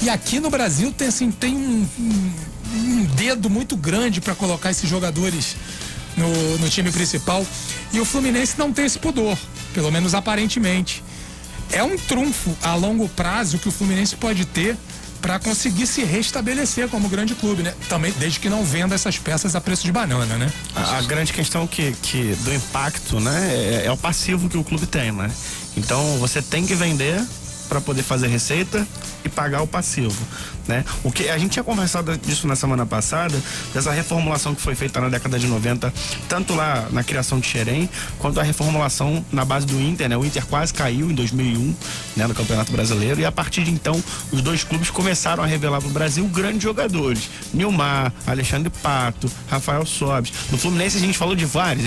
E aqui no Brasil tem, assim, tem um, um, um dedo muito grande para colocar esses jogadores no, no time principal. E o Fluminense não tem esse pudor, pelo menos aparentemente. É um trunfo a longo prazo que o Fluminense pode ter para conseguir se restabelecer como grande clube, né? Também desde que não venda essas peças a preço de banana, né? A, a grande questão que, que do impacto, né, é, é, o passivo que o clube tem, né? Então você tem que vender para poder fazer receita e pagar o passivo. Né? O que a gente tinha conversado disso na semana passada, dessa reformulação que foi feita na década de 90, tanto lá na criação de Xerém, quanto a reformulação na base do Inter, né? O Inter quase caiu em 2001, né, no Campeonato Brasileiro, e a partir de então, os dois clubes começaram a revelar para o Brasil grandes jogadores: Nilmar, Alexandre Pato, Rafael Sobes. No Fluminense a gente falou de vários,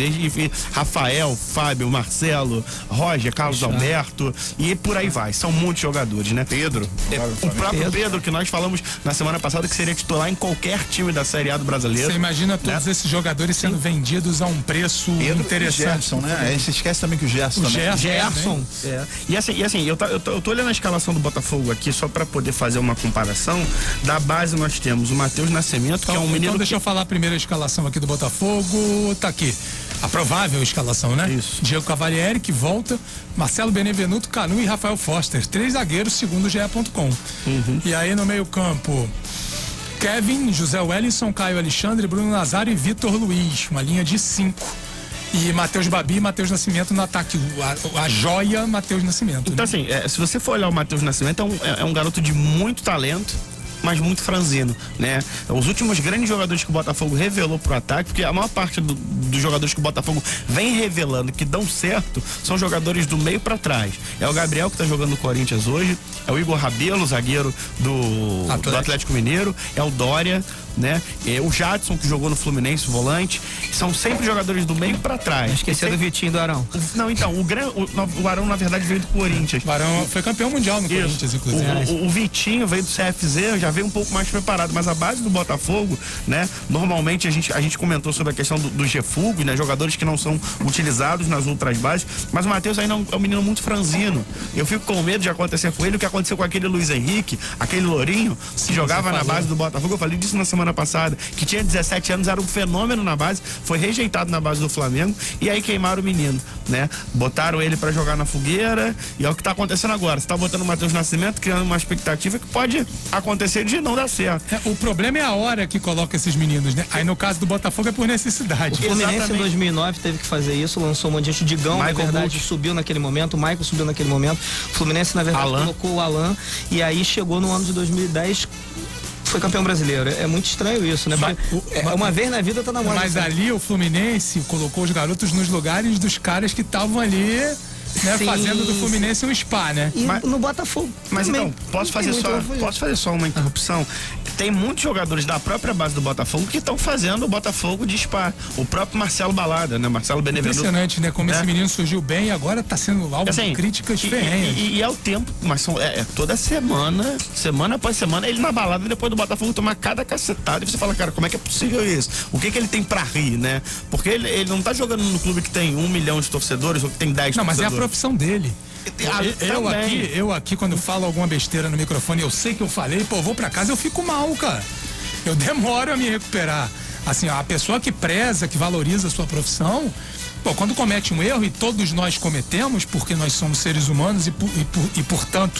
Rafael, Fábio, Marcelo, Roger, Carlos Alberto e por aí vai. São muitos jogadores, né? Pedro. É, o próprio Pedro. Pedro, que nós falamos na semana passada que seria titular em qualquer time da Série A do brasileiro. Você imagina todos né? esses jogadores sendo Sim. vendidos a um preço Pedro interessante. Gerson, né? A gente esquece também que o Gerson o também. Gerson, Gerson. É. E assim, e assim eu, tá, eu, tô, eu tô olhando a escalação do Botafogo aqui só para poder fazer uma comparação. Da base nós temos o Matheus Nascimento, então, que é um menino. Então deixa que... eu falar a primeira escalação aqui do Botafogo. Tá aqui. A provável escalação, né? Isso. Diego Cavalieri, que volta, Marcelo Benevenuto, Canu e Rafael Foster. Três zagueiros, segundo o GE.com. Uhum. E aí no meio-campo, Kevin, José Wellison, Caio Alexandre, Bruno Nazário e Vitor Luiz. Uma linha de cinco. E Matheus Babi e Matheus Nascimento no ataque. A, a joia Matheus Nascimento. Então, né? assim, é, se você for olhar o Matheus Nascimento, é um, é, é um garoto de muito talento mas muito franzino, né? Os últimos grandes jogadores que o Botafogo revelou pro ataque, porque a maior parte do, dos jogadores que o Botafogo vem revelando que dão certo são jogadores do meio para trás. É o Gabriel que tá jogando no Corinthians hoje, é o Igor Rabelo, zagueiro do Atlético, do Atlético Mineiro, é o Dória, né? É o Jadson, que jogou no Fluminense, volante. São sempre jogadores do meio para trás. Esqueceu sempre... do Vitinho do Arão. Não, então, o, gran... o, Arão, na verdade, veio do Corinthians. O Arão foi campeão mundial no Isso. Corinthians, inclusive. O, o, o, Vitinho veio do CFZ, já veio um pouco mais preparado, mas a base do Botafogo, né? Normalmente a gente, a gente comentou sobre a questão do, dos refugos, né? Jogadores que não são utilizados nas outras bases, mas o Matheus ainda é um menino muito franzino. Eu fico com medo de acontecer com ele o que aconteceu com aquele Luiz Henrique, aquele Lourinho, que jogava na base do Botafogo. Eu falei disso na semana passada, que tinha 17 anos, era um fenômeno na base, foi rejeitado na base do Flamengo e aí queimaram o menino, né? Botaram ele para jogar na fogueira e é o que tá acontecendo agora. Você tá botando o Matheus Nascimento, criando uma expectativa que pode acontecer de não dar certo. É, o problema é a hora que coloca esses meninos, né? Aí no caso do Botafogo é por necessidade. O Fluminense Exatamente. em 2009 teve que fazer isso, lançou um monte de gente. O Digão, Michael na verdade, subiu naquele momento, o Michael subiu naquele momento. O Fluminense, na verdade, Alan. colocou o Alan e aí chegou no ano de 2010 foi campeão brasileiro. É muito estranho isso, né? Porque é, uma vez na vida tá na moda. Mas ali o Fluminense colocou os garotos nos lugares dos caras que estavam ali. Né, fazendo do Fluminense um spa, né? E mas, no Botafogo. Mas também. então, posso fazer, só, posso fazer só uma interrupção? Tem muitos jogadores da própria base do Botafogo que estão fazendo o Botafogo de spa. O próprio Marcelo Balada, né? Marcelo Benevenuto. Impressionante, né? Como é. esse menino surgiu bem e agora está sendo alvo assim, de críticas e, ferrenhas. E, e, e, é o tempo, mas são, é, é, toda semana, semana após semana, ele na balada depois do Botafogo tomar cada cacetada e você fala, cara, como é que é possível isso? O que que ele tem pra rir, né? Porque ele, ele não tá jogando no clube que tem um milhão de torcedores ou que tem dez Não, mas é a profissão dele. Eu, eu aqui, eu aqui, quando falo alguma besteira no microfone, eu sei que eu falei, pô, eu vou pra casa, eu fico mal, cara eu demoro a me recuperar. Assim, a pessoa que preza, que valoriza a sua profissão, Bom, quando comete um erro, e todos nós cometemos, porque nós somos seres humanos e, e, e portanto,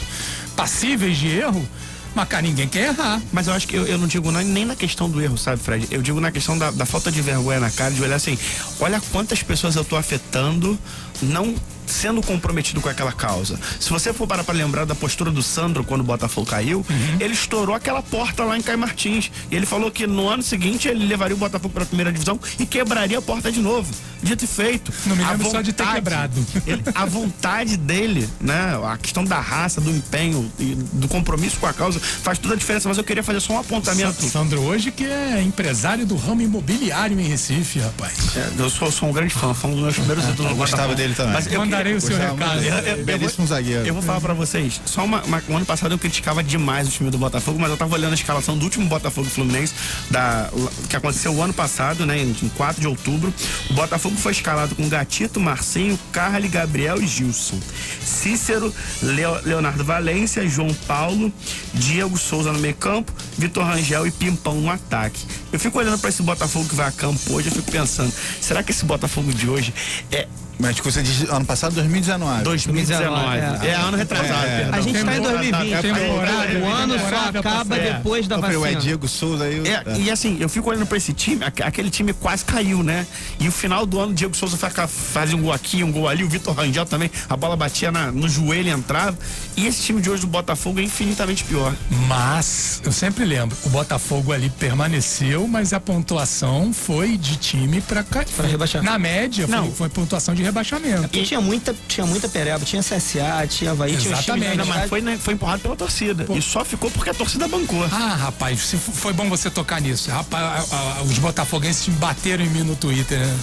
passíveis de erro, mas, cara, ninguém quer errar. Mas eu acho que eu, eu não digo nem na questão do erro, sabe, Fred? Eu digo na questão da, da falta de vergonha na cara, de olhar assim, olha quantas pessoas eu tô afetando, não sendo comprometido com aquela causa. Se você for para para lembrar da postura do Sandro quando o Botafogo caiu, uhum. ele estourou aquela porta lá em Caio Martins. E ele falou que no ano seguinte ele levaria o Botafogo para a primeira divisão e quebraria a porta de novo. Dito e feito. Não me lembro vontade, só de ter quebrado. Ele, a vontade dele, né? A questão da raça, do empenho e do compromisso com a causa faz toda a diferença. Mas eu queria fazer só um apontamento. Sandro hoje que é empresário do ramo imobiliário em Recife, rapaz. É, eu sou, sou, um grande fã, fã um dos meus primeiros. *laughs* Eu gostava dele também. Mas eu, mandarei o seu recado. Eu, eu, Belíssimo zagueiro. Eu vou falar pra vocês. Só uma, uma, um ano passado eu criticava demais o time do Botafogo, mas eu tava olhando a escalação do último Botafogo Fluminense, da, que aconteceu o ano passado, né? Em 4 de outubro. O Botafogo foi escalado com Gatito, Marcinho, Carly, Gabriel e Gilson. Cícero, Leo, Leonardo Valência, João Paulo, Diego Souza no meio campo, Vitor Rangel e Pimpão no ataque. Eu fico olhando para esse Botafogo que vai a campo hoje, eu fico pensando, será que esse Botafogo de hoje é Mas você diz ano passado, 2019. 2019. É, é ano retrasado, É. A gente tá em 2020. Temporada, O ano só acaba passada. depois da vacina. Diego Souza aí. É, e assim, eu fico olhando pra esse time, aque- aquele time quase caiu, né? E o final do ano, o Diego Souza fazia um gol aqui, um gol ali, o Vitor Rangel também, a bola batia na- no joelho e entrava. E esse time de hoje do Botafogo é infinitamente pior. Mas, eu sempre lembro, o Botafogo ali permaneceu, mas a pontuação foi de time Pra rebaixar. Na média, foi, Não. foi pontuação de rebaixamento. Porque tinha muita, tinha muita pereba, tinha CSA, tinha Havaí, tinha Exatamente. da Não, mas foi, né, foi empurrado pela torcida. E só ficou porque a torcida bancou. Ah, rapaz, foi bom você tocar nisso. Rapaz, a- a- os botafoguenses bateram em mim no Twitter né,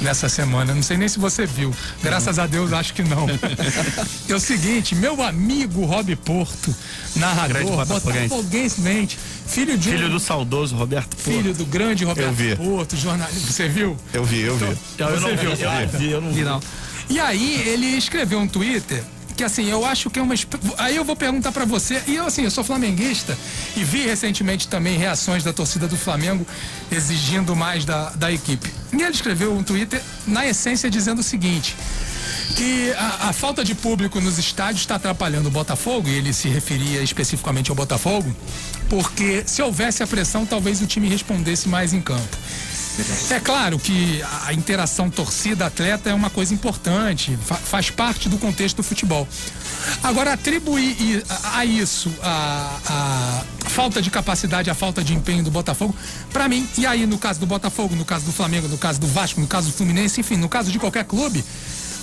nessa semana. Não sei nem se você viu. Graças a Deus, acho que não. é o seguinte, meu amigo Rob Porto, narrador, Grande botafoguense. botafoguense, mente, filho de um- Filho do saudoso Roberto Porto. filho do grande Roberto vi. Porto, jornalista. Você viu? Eu vi, eu vi. Você viu? vi, eu não Vi, não. E aí ele escreveu um Twitter que assim, eu acho que é uma. Aí eu vou perguntar pra você, e eu assim, eu sou flamenguista e vi recentemente também reações da torcida do Flamengo exigindo mais da, da equipe. E ele escreveu um Twitter, na essência, dizendo o seguinte. Que a, a falta de público nos estádios está atrapalhando o Botafogo, e ele se referia especificamente ao Botafogo, porque se houvesse a pressão, talvez o time respondesse mais em campo. É claro que a- interação torcida-atleta é uma coisa importante, fa- faz parte do contexto do futebol. Agora, atribuir a, isso a, a falta de capacidade, a falta de empenho do Botafogo, pra mim, e aí no caso do Botafogo, no caso do Flamengo, no caso do Vasco, no caso do Fluminense, enfim, no caso de qualquer clube,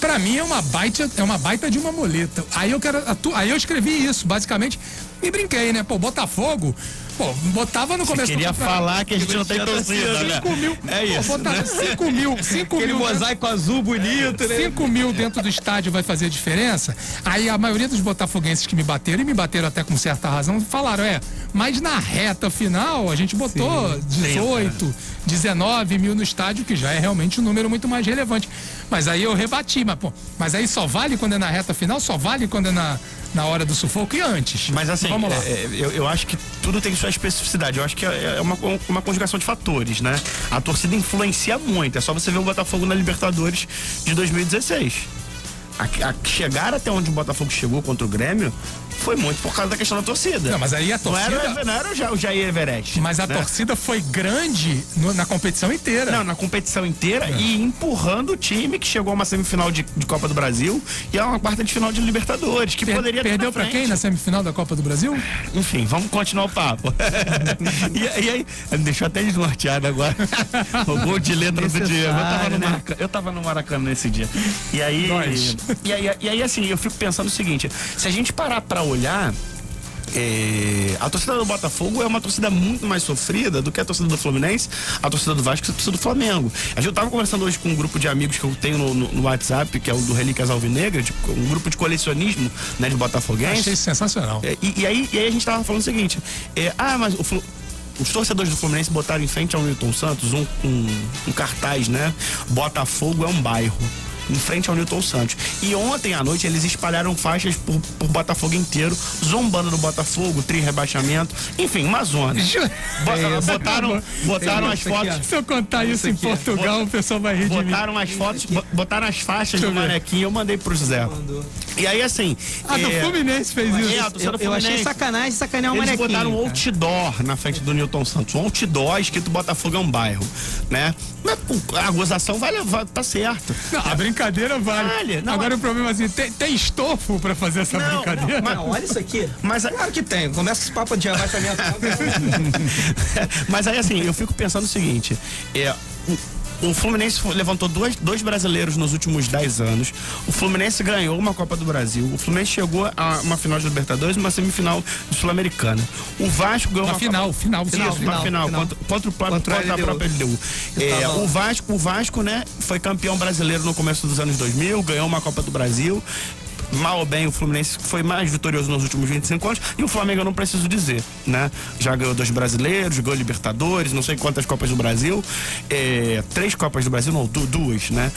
pra mim é uma baita, é uma baita de uma moleta. Aí eu quero, atu- aí eu escrevi isso, basicamente, e brinquei, né? Pô, Botafogo, pô, botava no começo Queria do falar que a gente não tem torcida, né? 5 mil. É isso, Pô, botava 5 mil, *laughs* 5 Aquele mil. dentro- mosaico azul bonito, né? 5 mil dentro do estádio vai fazer diferença. Aí a maioria dos botafoguenses que me bateram, e me bateram até com certa razão, falaram: é, mas na reta final a gente botou 18, 19 mil no estádio, que já é realmente um número muito mais relevante. Mas aí eu rebati, mas, pô, mas aí só vale quando é na reta final, só vale quando é na, na hora do sufoco e antes. Mas assim, Vamos lá. é, é, eu, eu acho que tudo tem sua especificidade. Eu acho que é é uma, uma conjugação de fatores, né? A torcida influencia muito. É só você ver o Botafogo na Libertadores de 2016. A, a chegar até onde o Botafogo chegou contra o Grêmio foi muito por causa da questão da torcida. Não, mas aí a Não era, torcida. não era o Ja- o Jair Everest. Mas a né? torcida foi grande no- na competição inteira. Não, na competição inteira É. e empurrando o time que chegou a uma semifinal de, de Copa do Brasil e a uma quarta de final de Libertadores, que Per- poderia perdeu frente. quem na semifinal da Copa do Brasil? Enfim, vamos continuar o papo. *laughs* e, e aí, me deixou até desnorteado agora. *laughs* o gol de letra do Diego. Eu tava, no né? Maracanã, eu tava no Maracanã nesse dia. E aí, Nós. e aí, e aí, assim, eu fico pensando o seguinte: se a gente parar pra olhar. é, a torcida do Botafogo é uma torcida muito mais sofrida do que a torcida do Fluminense, a torcida do Vasco e a torcida do Flamengo. A gente tava conversando hoje com um grupo de amigos que eu tenho no, no- no WhatsApp, que é o do Relíquias Alvinegras, um grupo de colecionismo né, de Botafoguense. Achei sensacional. É, e, e aí, e aí a gente tava falando o seguinte: é, ah, mas o os torcedores do Fluminense botaram em frente ao Newton Santos um, um, um cartaz, né? Botafogo é um bairro. Em frente ao Newton Santos. E ontem à noite eles espalharam faixas por, por Botafogo inteiro, zombando do Botafogo, tri rebaixamento, enfim, uma zona. *laughs* É botaram acabou. botaram as Isso aqui, fotos. Se eu contar isso em. Portugal, o pessoal vai rir de mim. Botaram as fotos, bo- botaram as faixas do ver. manequinho, eu mandei pro José. E aí, assim. Ah, do é, Fluminense fez É, isso. a torcida Eu, do eu achei Fluminense. sacanagem sacanear o Eles botaram um cara. outdoor na frente do Newton Santos. Um outdoor escrito Botafogo é um bairro, né? Mas a gozação vai levar, tá certo. Não, a brincadeira vale. Vale, não, Agora é- o problema é assim, tem, tem estofo pra fazer essa Não, brincadeira? não, Não, olha isso aqui. Mas a- Claro que tem. Começa esse papo de abaixamento. *laughs* Mas aí, assim, eu fico pensando o seguinte: é, o, Fluminense levantou dois, dois brasileiros nos últimos 10 anos. O Fluminense ganhou uma Copa do Brasil. O Fluminense chegou a uma final de Libertadores e uma semifinal Sul-Americana. O Vasco ganhou Uma uma final, Copa... final, Isso, final, uma final, final, final. Contra, contra o próprio- Contra contra a própria LDU. É, o Vasco, o Vasco, né, foi campeão brasileiro no começo dos anos 2000, ganhou uma Copa do Brasil. Mal ou bem, o Fluminense foi mais vitorioso nos últimos 25 anos. E o Flamengo eu não preciso dizer, né? Já ganhou dois brasileiros, ganhou Libertadores, não sei quantas Copas do Brasil. É, três Copas do Brasil, não, duas, né?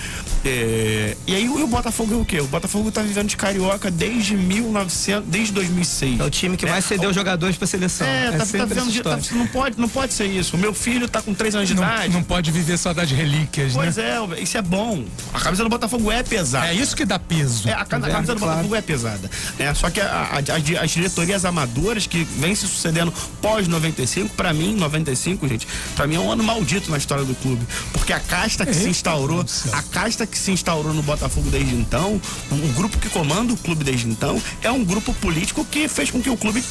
É, e aí o, o Botafogo é o quê? O Botafogo tá vivendo de carioca desde 1900, desde 2006. É o time que mais cedeu jogadores pra seleção. É, É, tá, tá vivendo de, tá, história. não, pode, não pode ser isso. O meu filho tá com três anos de Não, idade. não pode viver só das relíquias, né? Pois é, isso é bom. A camisa do Botafogo é pesada. É isso que dá peso. É, a, a camisa do Botafogo é pesada. É, só que a- a- as, as diretorias amadoras que vêm se sucedendo pós 95, pra mim, 95, gente, pra mim é um ano maldito na história do clube. Porque a casta que se instaurou, a casta que se instaurou no Botafogo desde então, o grupo que comanda o clube desde então, é um grupo político que fez com que o clube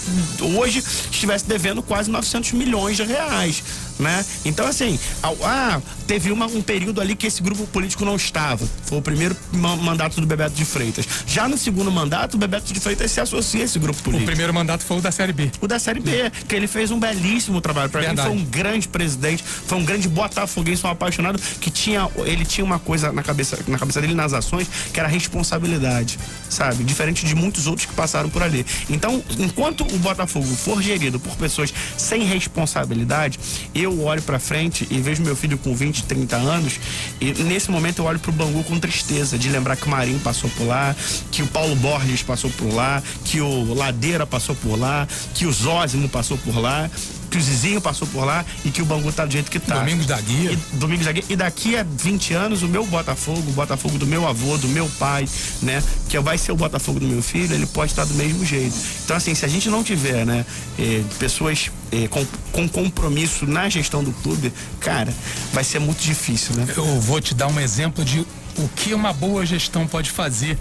hoje estivesse devendo quase 900 milhões de reais. Né? Então, assim, ah, teve uma- um período ali que esse grupo político não estava. Foi o primeiro ma- mandato do Bebeto de Freitas. Já no segundo mandato, o Bebeto de Freitas se associa a esse grupo O político. primeiro mandato foi o da Série B. O da Série B, que ele fez um belíssimo trabalho. Pra mim foi um grande presidente, foi um grande botafoguense, um apaixonado, que tinha, ele tinha uma coisa na cabeça, na cabeça dele, nas ações, que era responsabilidade, sabe? Diferente de muitos outros que passaram por ali. Então, enquanto o Botafogo for gerido por pessoas sem responsabilidade, eu olho pra frente e vejo meu filho com 20, 30 anos, e nesse momento eu olho pro Bangu com tristeza, de lembrar que o Marinho passou por lá, que o Paulo Borges passou por lá, que o Ladeira passou por lá, que o Zózimo passou por lá, que o Zizinho passou por lá e que o Bangu tá do jeito que tá. Domingos da Guia. E, Domingos da Guia. E daqui a 20 anos, o meu Botafogo, o Botafogo do meu avô, do meu pai, né? Que vai ser o Botafogo do meu filho, ele pode estar do mesmo jeito. Então, assim, se a gente não tiver, né, eh, pessoas eh, com, com compromisso na gestão do clube, cara, vai ser muito difícil, né? Eu vou te dar um exemplo de o que uma boa gestão pode fazer.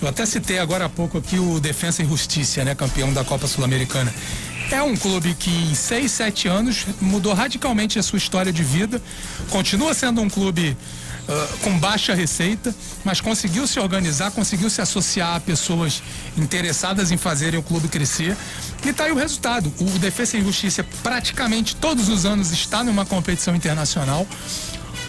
Eu até citei agora há pouco aqui o Defensa e Justiça, né, campeão da Copa Sul-Americana. É um clube que em seis, sete anos mudou radicalmente a sua história de vida. Continua sendo um clube ah, com baixa receita, mas conseguiu se organizar, conseguiu se associar a pessoas interessadas em fazerem o clube crescer. E tá aí o resultado. O Defesa e Justiça praticamente todos os anos está numa competição internacional.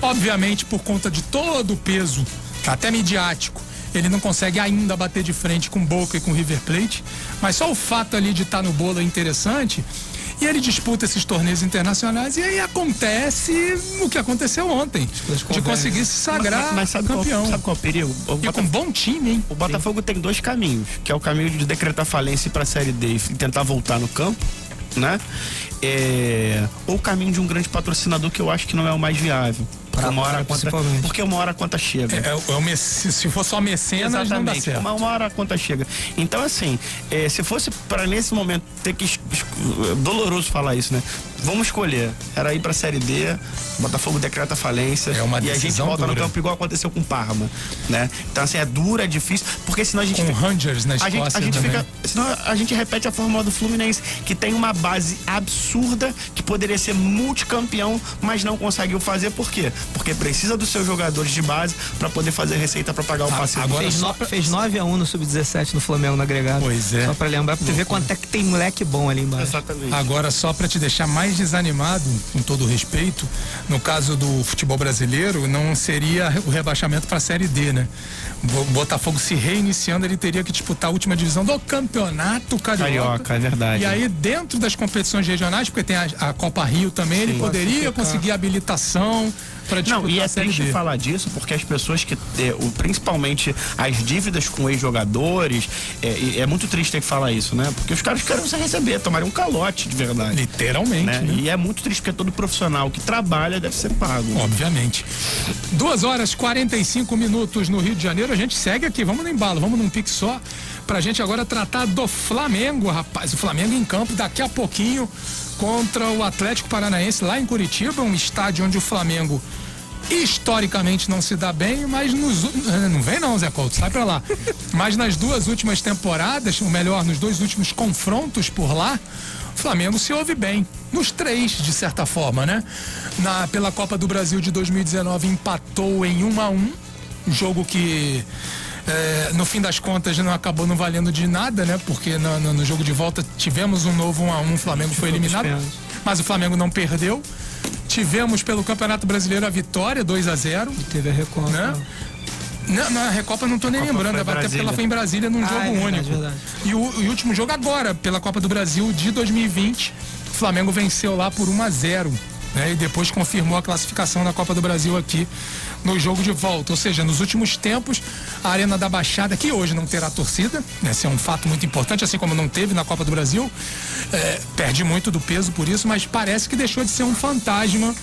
Obviamente, por conta de todo o peso, até midiático, ele não consegue ainda bater de frente com Boca e com River Plate, mas só o fato ali de estar no bolo é interessante. E ele disputa esses torneios internacionais e aí acontece o que aconteceu ontem, de conseguir se sagrar Mas, mas sabe, qual, campeão. sabe qual é o perigo? O E Botafogo- com bom time, hein? O Botafogo tem dois caminhos, que é o caminho de decretar falência e ir pra Série D e tentar voltar no campo, né? É, ou o caminho de um grande patrocinador que eu acho que não é o mais viável. Porque Pra uma hora conta, porque uma hora a conta chega. É, é o mec- se for só mecenas, não dá Exatamente. certo. Uma, uma hora a conta chega. Então, assim, eh, se fosse para nesse momento ter que. doloroso falar isso, né? Vamos escolher. Era ir pra Série D, Botafogo decreta falência. É uma e a gente decisão volta no dura. campo igual aconteceu com Parma, né? Então, assim, é dura, é difícil, porque senão a gente. Com o fica- Rangers na a gente, a gente fica. Senão a gente repete a fórmula do Fluminense, que tem uma base absurda, que poderia ser multicampeão, mas não conseguiu fazer. Por quê? Porque precisa dos seus jogadores de base para poder fazer receita para pagar o passe. Ah, agora Fez, só no, pra- fez 9x1 no Sub-17 no Flamengo no agregado. Pois é. Só pra lembrar, pra tu ver quanto é que tem moleque bom ali embaixo. Exatamente. Agora, só para te deixar mais desanimado, com todo respeito, no caso do futebol brasileiro, não seria o rebaixamento para a Série D, né? O Botafogo se reiniciando, ele teria que disputar a última divisão do Campeonato Carioca. Carioca, é verdade. E aí, dentro das competições regionais, porque tem a, a Copa Rio também, ele poderia conseguir habilitação disputar Não, e é triste falar disso porque as pessoas que, eh, o- principalmente as dívidas com ex-jogadores, é, é muito triste ter que falar isso, né? Porque os caras querem você receber, tomarem um calote de verdade. Literalmente, Né? né? E é muito triste porque todo profissional que trabalha deve ser pago. Obviamente. Duas horas 45 minutos no Rio de Janeiro. A gente segue aqui, vamos no embalo, vamos num pique só. Pra gente agora tratar do Flamengo, rapaz. O Flamengo em campo daqui a pouquinho contra o Atlético Paranaense lá em Curitiba, um estádio onde o Flamengo historicamente não se dá bem, mas nos. u- Não vem não, Zé Couto, sai pra lá. *laughs* Mas nas duas últimas temporadas, ou melhor, nos dois últimos confrontos por lá, o Flamengo se ouve bem. Nos três, de certa forma, né? Na, pela Copa do Brasil de 2019 empatou em 1 a 1 um jogo que é, no fim das contas não acabou não valendo de nada, né? Porque no, no- no jogo de volta tivemos um novo 1 a 1 o Flamengo foi eliminado, mas o Flamengo não perdeu. Tivemos pelo Campeonato Brasileiro a vitória 2 a 0 Teve a Recopa. né? Não, na Recopa não tô nem lembrando, até porque ela foi em Brasília num Ah, jogo é verdade, único. verdade. E o, e o último jogo agora, pela Copa do Brasil de 2020, o Flamengo venceu lá por 1 a 0 né? E depois confirmou a classificação na Copa do Brasil aqui no jogo de volta. Ou seja, nos últimos tempos, a Arena da Baixada, que hoje não terá torcida, né? esse é um fato muito importante, assim como não teve na Copa do Brasil, é, perde muito do peso por isso, mas parece que deixou de ser um fantasma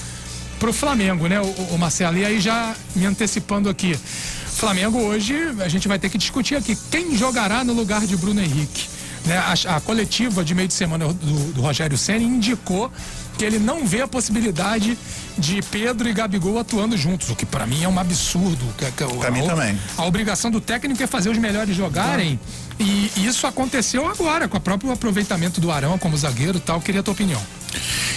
pro Flamengo, né, o, o Marcelo? E aí já me antecipando aqui. Flamengo hoje, a gente vai ter que discutir aqui quem jogará no lugar de Bruno Henrique. Né? A, a coletiva de meio de semana do, do Rogério Senna indicou que ele não vê a possibilidade de Pedro e Gabigol atuando juntos, o que pra mim é um absurdo. Que- que- Pra mim a- também. A obrigação do técnico é fazer os melhores jogarem. E isso aconteceu agora, com o próprio aproveitamento do Arão como zagueiro tal. Queria a tua opinião.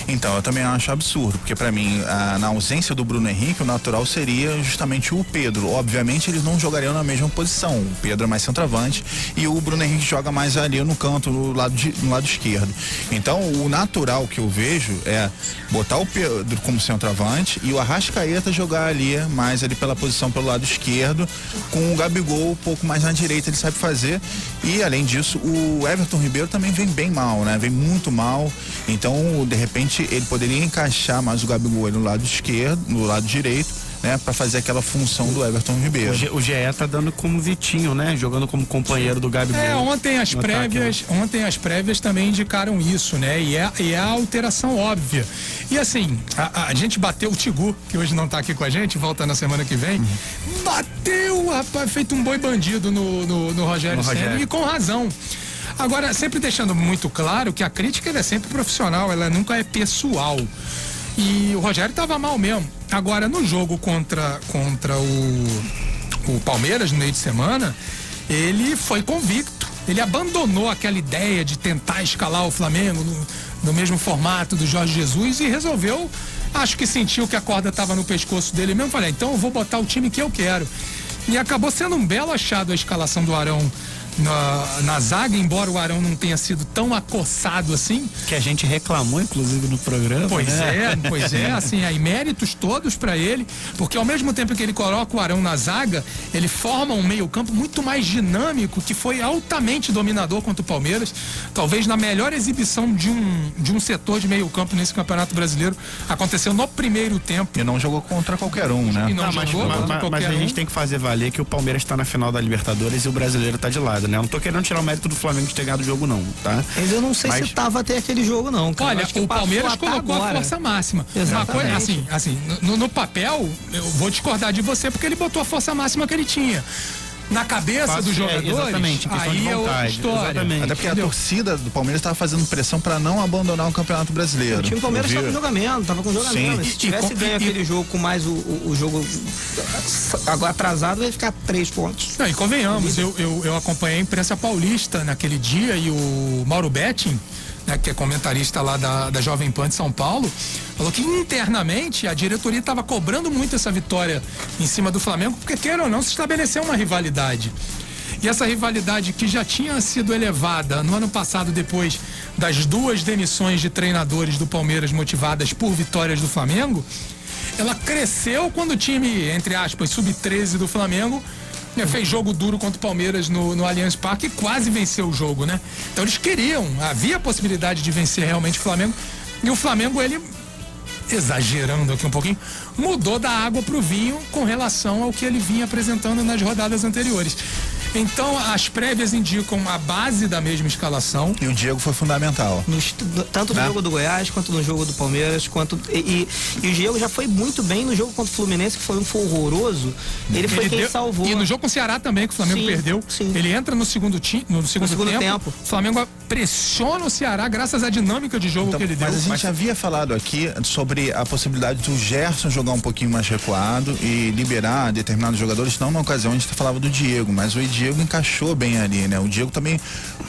Então, eu também acho absurdo, porque pra mim, a- na ausência do Bruno Henrique, o natural seria justamente o Pedro. Obviamente, eles não jogariam na mesma posição. O Pedro é mais centroavante e o Bruno Henrique joga mais ali no canto, no lado, de- no lado esquerdo. Então, o natural que eu vejo é botar o Pedro como centroavante e o Arrascaeta jogar ali, mais ali pela posição pelo lado esquerdo, com o Gabigol um pouco mais na direita, ele sabe fazer. E, além disso, o Everton Ribeiro também vem bem mal, né? Vem muito mal. Então, de repente, ele poderia encaixar mais o Gabigol no lado esquerdo, no lado direito, né? Pra fazer aquela função do Everton Ribeiro. O, G, o GE tá dando como Vitinho, né? Jogando como companheiro do Gabigol. É, ontem as No ataque, prévias, ontem as prévias também indicaram isso, né? E é, e é a alteração óbvia. E assim, a, a gente bateu o Tigu, que hoje não tá aqui com a gente, volta na semana que vem. Bateu, rapaz, feito um boi bandido no, no, no Rogério No Senna, e com razão. Agora, sempre deixando muito claro que a crítica ela é sempre profissional, ela nunca é pessoal. E o Rogério tava mal mesmo. Agora, no jogo contra, contra o, o Palmeiras no meio de semana, ele foi convicto. Ele abandonou aquela ideia de tentar escalar o Flamengo no, no mesmo formato do Jorge Jesus e resolveu. Acho que sentiu que a corda estava no pescoço dele mesmo. Falei, então eu vou botar o time que eu quero. E acabou sendo um belo achado a escalação do Arão na, na zaga, embora o Arão não tenha sido tão acossado assim. Que a gente reclamou, inclusive, no programa. Pois né? é, *laughs* pois é, assim, aí méritos todos pra ele, porque ao mesmo tempo que ele coloca o Arão na zaga, ele forma um meio-campo muito mais dinâmico, que foi altamente dominador contra o Palmeiras, talvez na melhor exibição de um, de um setor de meio-campo nesse Campeonato Brasileiro, aconteceu no primeiro tempo. E não jogou contra qualquer um, né? E não Não, mas, jogou mas- contra mas- qualquer mas a gente um. tem que fazer valer que o Palmeiras tá na final da Libertadores e o brasileiro tá de lado, né? Eu não tô querendo tirar o mérito do Flamengo de ter ganhado o jogo, não, tá? Mas eu não sei Mas- se tava até aquele jogo, não. cara. Olha, acho que o Palmeiras colocou a agora. força máxima. Uma Exatamente. coisa, assim, assim no, no papel, eu vou discordar de você porque ele botou a força máxima que ele tinha. Na cabeça dos é, jogadores, exatamente, questão aí de é outra história. exatamente. Até porque a Entendeu? torcida do Palmeiras estava fazendo pressão para não abandonar o Campeonato Brasileiro. O time do Palmeiras estava com jogamento, tava com jogamento. Sim. Se tivesse e- ganho e- aquele jogo com mais o, o, o jogo agora atrasado, ia ficar três pontos. Não, e convenhamos, eu, eu, eu acompanhei a imprensa paulista naquele dia e o Mauro Betting, né, que é comentarista lá da, da Jovem Pan de São Paulo, falou que internamente a diretoria estava cobrando muito essa vitória em cima do Flamengo, porque queira ou não, se estabeleceu uma rivalidade. E essa rivalidade que já tinha sido elevada no ano passado, depois das duas demissões de treinadores do Palmeiras motivadas por vitórias do Flamengo, ela cresceu quando o time, entre aspas, sub-13 do Flamengo fez jogo duro contra o Palmeiras no, no Allianz Parque e quase venceu o jogo, né? Então eles queriam, havia a possibilidade de vencer realmente o Flamengo. E o Flamengo, ele, exagerando aqui um pouquinho, mudou da água para o vinho com relação ao que ele vinha apresentando nas rodadas anteriores. Então as prévias indicam a base da mesma escalação. E o Diego foi fundamental. No tanto no Né? jogo do Goiás, quanto no jogo do Palmeiras, quanto. E, e- e o Diego já foi muito bem no jogo contra o Fluminense, que foi um foi horroroso. Ele foi Ele quem deu- salvou. E no jogo com o Ceará também, que o Flamengo Sim, perdeu. sim. Ele entra no segundo, ti, no segundo, segundo tempo, tempo. O Flamengo pressiona o Ceará graças à dinâmica de jogo Então, que ele deu. mas a gente havia falado aqui sobre a possibilidade do Gerson jogar um pouquinho mais recuado e liberar determinados jogadores. Não na ocasião a gente falava do Diego, mas o Diego encaixou bem ali, né? O Diego também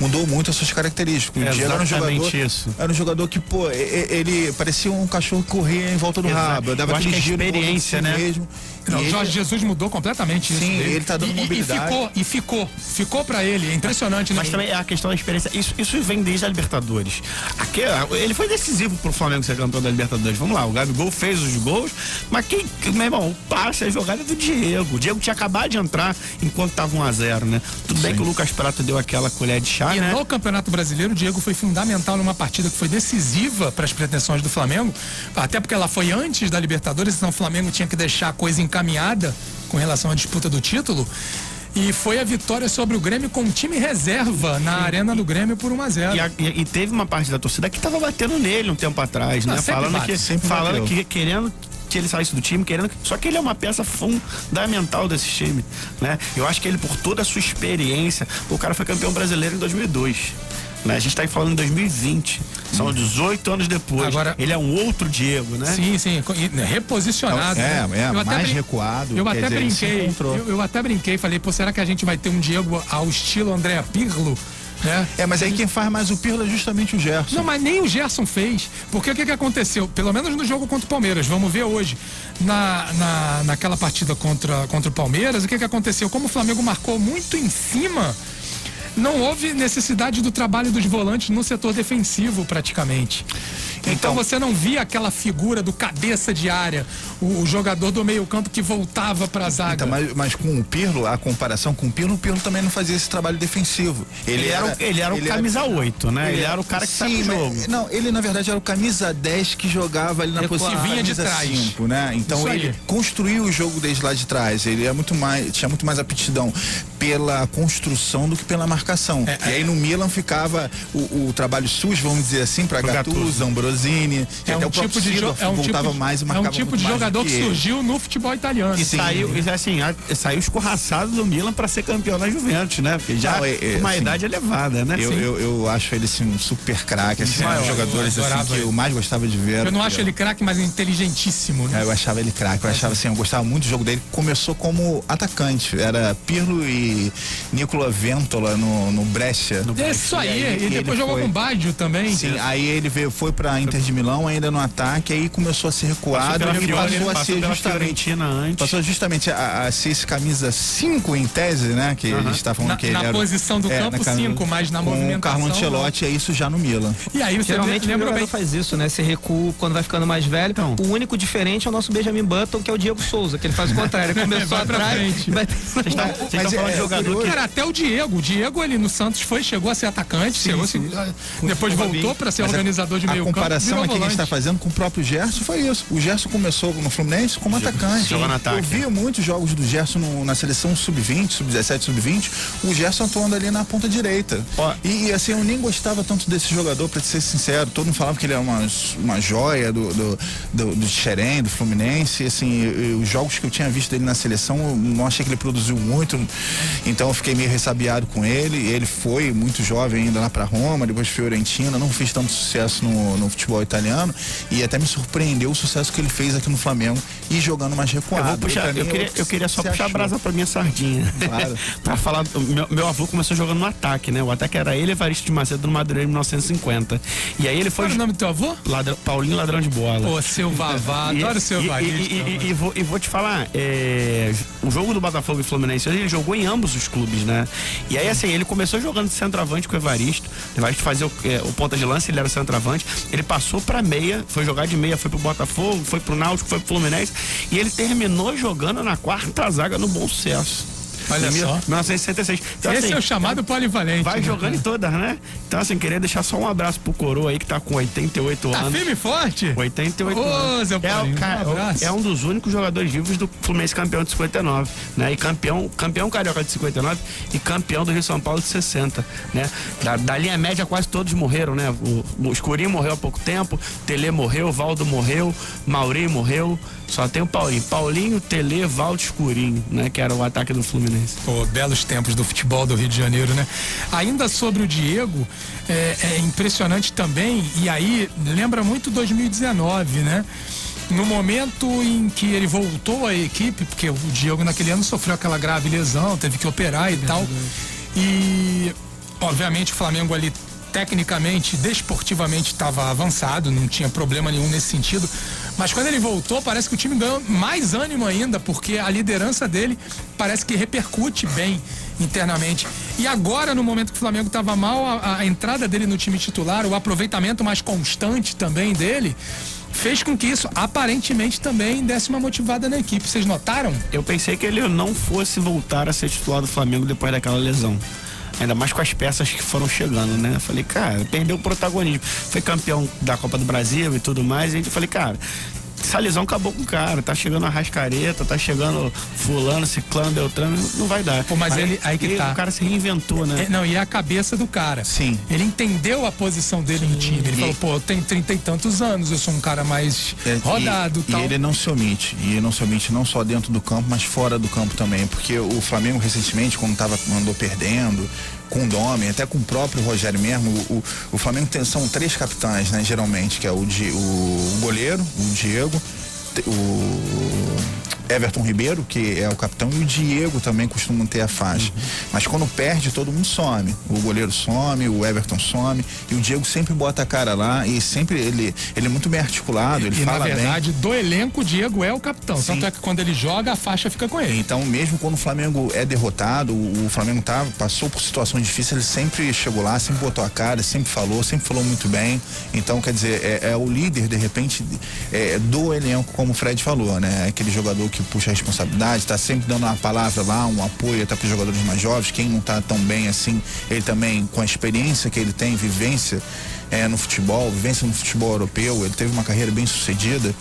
mudou muito as suas características. O É Diego era um jogador. isso. Era um jogador que, pô, ele parecia um cachorro que corria em volta do Exato. rabo. Dava Eu acho que a experiência, si né? mesmo. Não, o ele- Jorge Jesus mudou completamente isso. Sim, ele tá dando e, mobilidade. E ficou, e ficou. Ficou pra ele. É impressionante, né? Mas também é a questão da experiência. Isso, isso vem desde a Libertadores. Aqui, ele foi decisivo pro Flamengo ser campeão da Libertadores. Vamos lá, o Gabigol fez os gols, mas quem, meu irmão, o passe, a jogada é do Diego. O Diego tinha acabado de entrar enquanto tava 1x0, né? Tudo bem que o Lucas Prata deu aquela colher de chá, E né? no Campeonato Brasileiro, o Diego foi fundamental numa partida que foi decisiva para as pretensões do Flamengo, até porque ela foi antes da Libertadores, então o Flamengo tinha que deixar a coisa encaminhada com relação à disputa do título. E foi a vitória sobre o Grêmio com um time reserva na arena do Grêmio por 1 a 0 E, a- e- e teve uma parte da torcida que tava batendo nele um tempo atrás, Não, né? Falando bate, que, falando bateu. que querendo que ele saísse do time, querendo. Só que ele é uma peça fundamental desse time, né? Eu acho que ele, por toda a sua experiência, o cara foi campeão brasileiro em 2002. Né? A gente tá aí falando em 2020. São 18 anos depois. Agora- ele é um outro Diego, né? Sim, sim, né, reposicionado. É, né? é, Eu mais brin- recuado, Eu até dizer, brinquei, eu, eu até brinquei, falei, pô, será que a gente vai ter um Diego ao estilo Andréa Pirlo? Né? É, mas aí quem faz mais o Pirlo é justamente o Gerson. Não, mas nem o Gerson fez. Porque o que, que aconteceu? Pelo menos no jogo contra o Palmeiras, vamos ver hoje. Na, na, naquela partida contra, contra o Palmeiras, o que, que aconteceu? Como o Flamengo marcou muito em cima, não houve necessidade do trabalho dos volantes no setor defensivo, praticamente. Então, Então- você não via aquela figura do cabeça de área, o, o jogador do meio-campo que voltava para a zaga. Então, mas, mas com o Pirlo, a comparação com o Pirlo, o Pirlo também não fazia esse trabalho defensivo. Ele, era, o- ele era o camisa 8, né? Ele, era o cara que sai Sim, mas- jogo. Não, ele na verdade era o camisa 10 que jogava ali na posição vinha de trás. 5, né? Então Isso ele aí. construiu o jogo desde lá de trás. Ele é muito mais, tinha muito mais aptidão pela construção do que pela marcação. É, e aí no Milan ficava o, o trabalho sujo, vamos dizer assim, para Gattuso, Gattuso. Ambrosini, É até um o próprio tipo de, jo- Seedorf é um voltava tipo, mais é um tipo de jogador que, ele. surgiu no futebol italiano. E saiu, e assim, saiu escorraçado do Milan pra ser campeão da Juventus, né? Porque já Não, é- é, uma assim, idade elevada, né? Eu, eu, eu acho ele assim, um super craque, assim, um dos jogadores eu assim, que eu mais gostava de ver. Eu não acho ele craque, mas inteligentíssimo, né? É, eu achava ele craque, eu achava assim, eu gostava muito do jogo dele. Começou como atacante, era Pirlo e Nicola Ventola no, no Brescia. É isso aí, E aí, e, ele depois jogou foi- com o Baggio também. Sim, aí ele veio, foi pra Inter de Milão ainda no ataque, aí começou a ser recuado e Fiore, passou a passou ser justamente. Antes. Passou justamente a, a ser esse camisa 5 em tese, né? Que a gente tá falando Na- que ele na era. posição do campo, na camisa- cinco, mas na com movimentação, O Carlo Ancelotti é isso já no Milan. E aí você Geralmente o lembra bem. faz isso, né? Você recua quando vai ficando mais velho. Então. O único diferente é o nosso Benjamin Button, que é o Diego Souza, que ele faz o contrário. Ele *laughs* começou Vai atrás. Vai... Estão vocês Mas falando é- de jogador que Cara, até o Diego. O Diego, ele no Santos foi, chegou a ser atacante, chegou a se- depois voltou para ser Mas organizador de meio campo. Comparação aqui que a gente está fazendo com o próprio Gerson foi isso. O Gerson começou no Fluminense como atacante. ataque. Eu via muitos jogos do Gerson no- na seleção sub-20, sub-17, sub-20. O Gerson atuando ali na ponta direita. Ó. E, e, assim, eu nem gostava tanto desse jogador, para ser sincero. Todo mundo falava que ele era uma, uma joia do, do, do, do Xerém, do Fluminense. E, assim, eu- os jogos que eu tinha visto dele na seleção, eu não achei que ele produziu muito. Então eu fiquei meio ressabiado com ele. Ele foi muito jovem ainda lá para Roma, depois Fiorentina. Não fez tanto sucesso no, no futebol italiano. E até me surpreendeu o sucesso que ele fez aqui no Flamengo e jogando mais Eu recuado. vou puxar, eu é queria, o que eu queria só puxar a achou. brasa pra minha sardinha. Claro. *laughs* pra falar, meu, meu avô começou jogando no ataque, né? O ataque era ele, Evaristo de Macedo, no Madureira em 1950. E aí ele foi. Qual era o nome do teu avô? Ladrão- Paulinho Ladrão de Bola. Pô, seu Vavá, adoro o seu e, Evaristo. e, e- e- e vou, e vou te falar, é, o jogo do Botafogo e Fluminense, ele jogou em ambos os clubes, né? E aí, assim, ele começou jogando de centroavante com o Evaristo. O Evaristo fazia o, é, o ponta de lance, ele era centroavante. Ele passou pra meia, foi jogar de meia, foi pro Botafogo, foi pro Náutico, foi pro Fluminense. E ele terminou jogando na quarta zaga no Bom Sucesso. Olha Em só. 1966. Então, Esse assim, é o chamado polivalente. Vai né? jogando em todas, né? Então, assim, queria deixar só um abraço pro Coroa aí que tá com 88 Tá anos. firme e forte? 88 Ô, anos. Zé é, Paulinho, o um abraço. é um dos únicos jogadores vivos do Fluminense campeão de 59, né? E campeão, campeão carioca de 59 e campeão do Rio São Paulo de 60, né? Da, da linha média quase todos morreram, né? O, o Escurinho morreu há pouco tempo, Tele morreu, Valdo morreu, Maurinho morreu, só tem o Paulinho. Paulinho, Tele, Valdo, Escurinho, né? Que era o ataque do Fluminense. Pô, belos tempos do futebol do Rio de Janeiro, né? Ainda sobre o Diego, é, é impressionante também, e aí lembra muito 2019, né? No momento em que ele voltou à equipe, porque o Diego naquele ano sofreu aquela grave lesão, teve que operar e tal. E obviamente o Flamengo ali tecnicamente, desportivamente estava avançado, não tinha problema nenhum nesse sentido. Mas quando ele voltou, parece que o time ganhou mais ânimo ainda, porque a liderança dele parece que repercute bem internamente. E agora, no momento que o Flamengo estava mal, a, a entrada dele no time titular, o aproveitamento mais constante também dele, fez com que isso aparentemente também desse uma motivada na equipe. Vocês notaram? Eu pensei que ele não fosse voltar a ser titular do Flamengo depois daquela lesão. Ainda mais com as peças que foram chegando, né? Falei, cara, perdeu o protagonismo. Foi campeão da Copa do Brasil e tudo mais. E eu falei, cara, essa lesão acabou com o cara. Tá chegando a Rascareta, tá chegando fulano, ciclano, beltrano, não vai dar. Pô, mas ele- aí que tá. O cara se reinventou, né? É, não, e é a cabeça do cara. Sim. Ele entendeu a posição dele no time. Ele E- falou, pô, eu tenho trinta e tantos anos, eu sou um cara mais É, rodado e, tal. e ele não se omite. E ele não se omite não só dentro do campo, mas fora do campo também. Porque o Flamengo recentemente, quando tava, andou perdendo, com o Domi, até com o próprio Rogério mesmo, o, o- o Flamengo tem, são três capitães, né, geralmente, que é o, Di- o goleiro, o Diego, o Everton Ribeiro, que é o capitão, e o Diego também costumam ter a faixa. Mas quando perde, todo mundo some. O goleiro some, o Everton some, e o Diego sempre bota a cara lá e sempre ele, ele é muito bem articulado, ele e na fala bem. verdade, do elenco, o Diego é o capitão. Sim. Tanto é que quando ele joga, a faixa fica com ele. Então, mesmo quando o Flamengo é derrotado, o, o Flamengo tá, passou por situações difíceis, ele sempre chegou lá, sempre botou a cara, sempre falou, sempre falou muito bem. Então, quer dizer, é, é o líder, de repente, é, do elenco, como o Fred falou, né? Aquele jogador que puxa a responsabilidade, tá sempre dando uma palavra lá, um apoio até para os jogadores mais jovens. Quem não tá tão bem assim, ele também, com a experiência que ele tem, vivência é, no futebol, vivência no futebol europeu, ele teve uma carreira bem sucedida,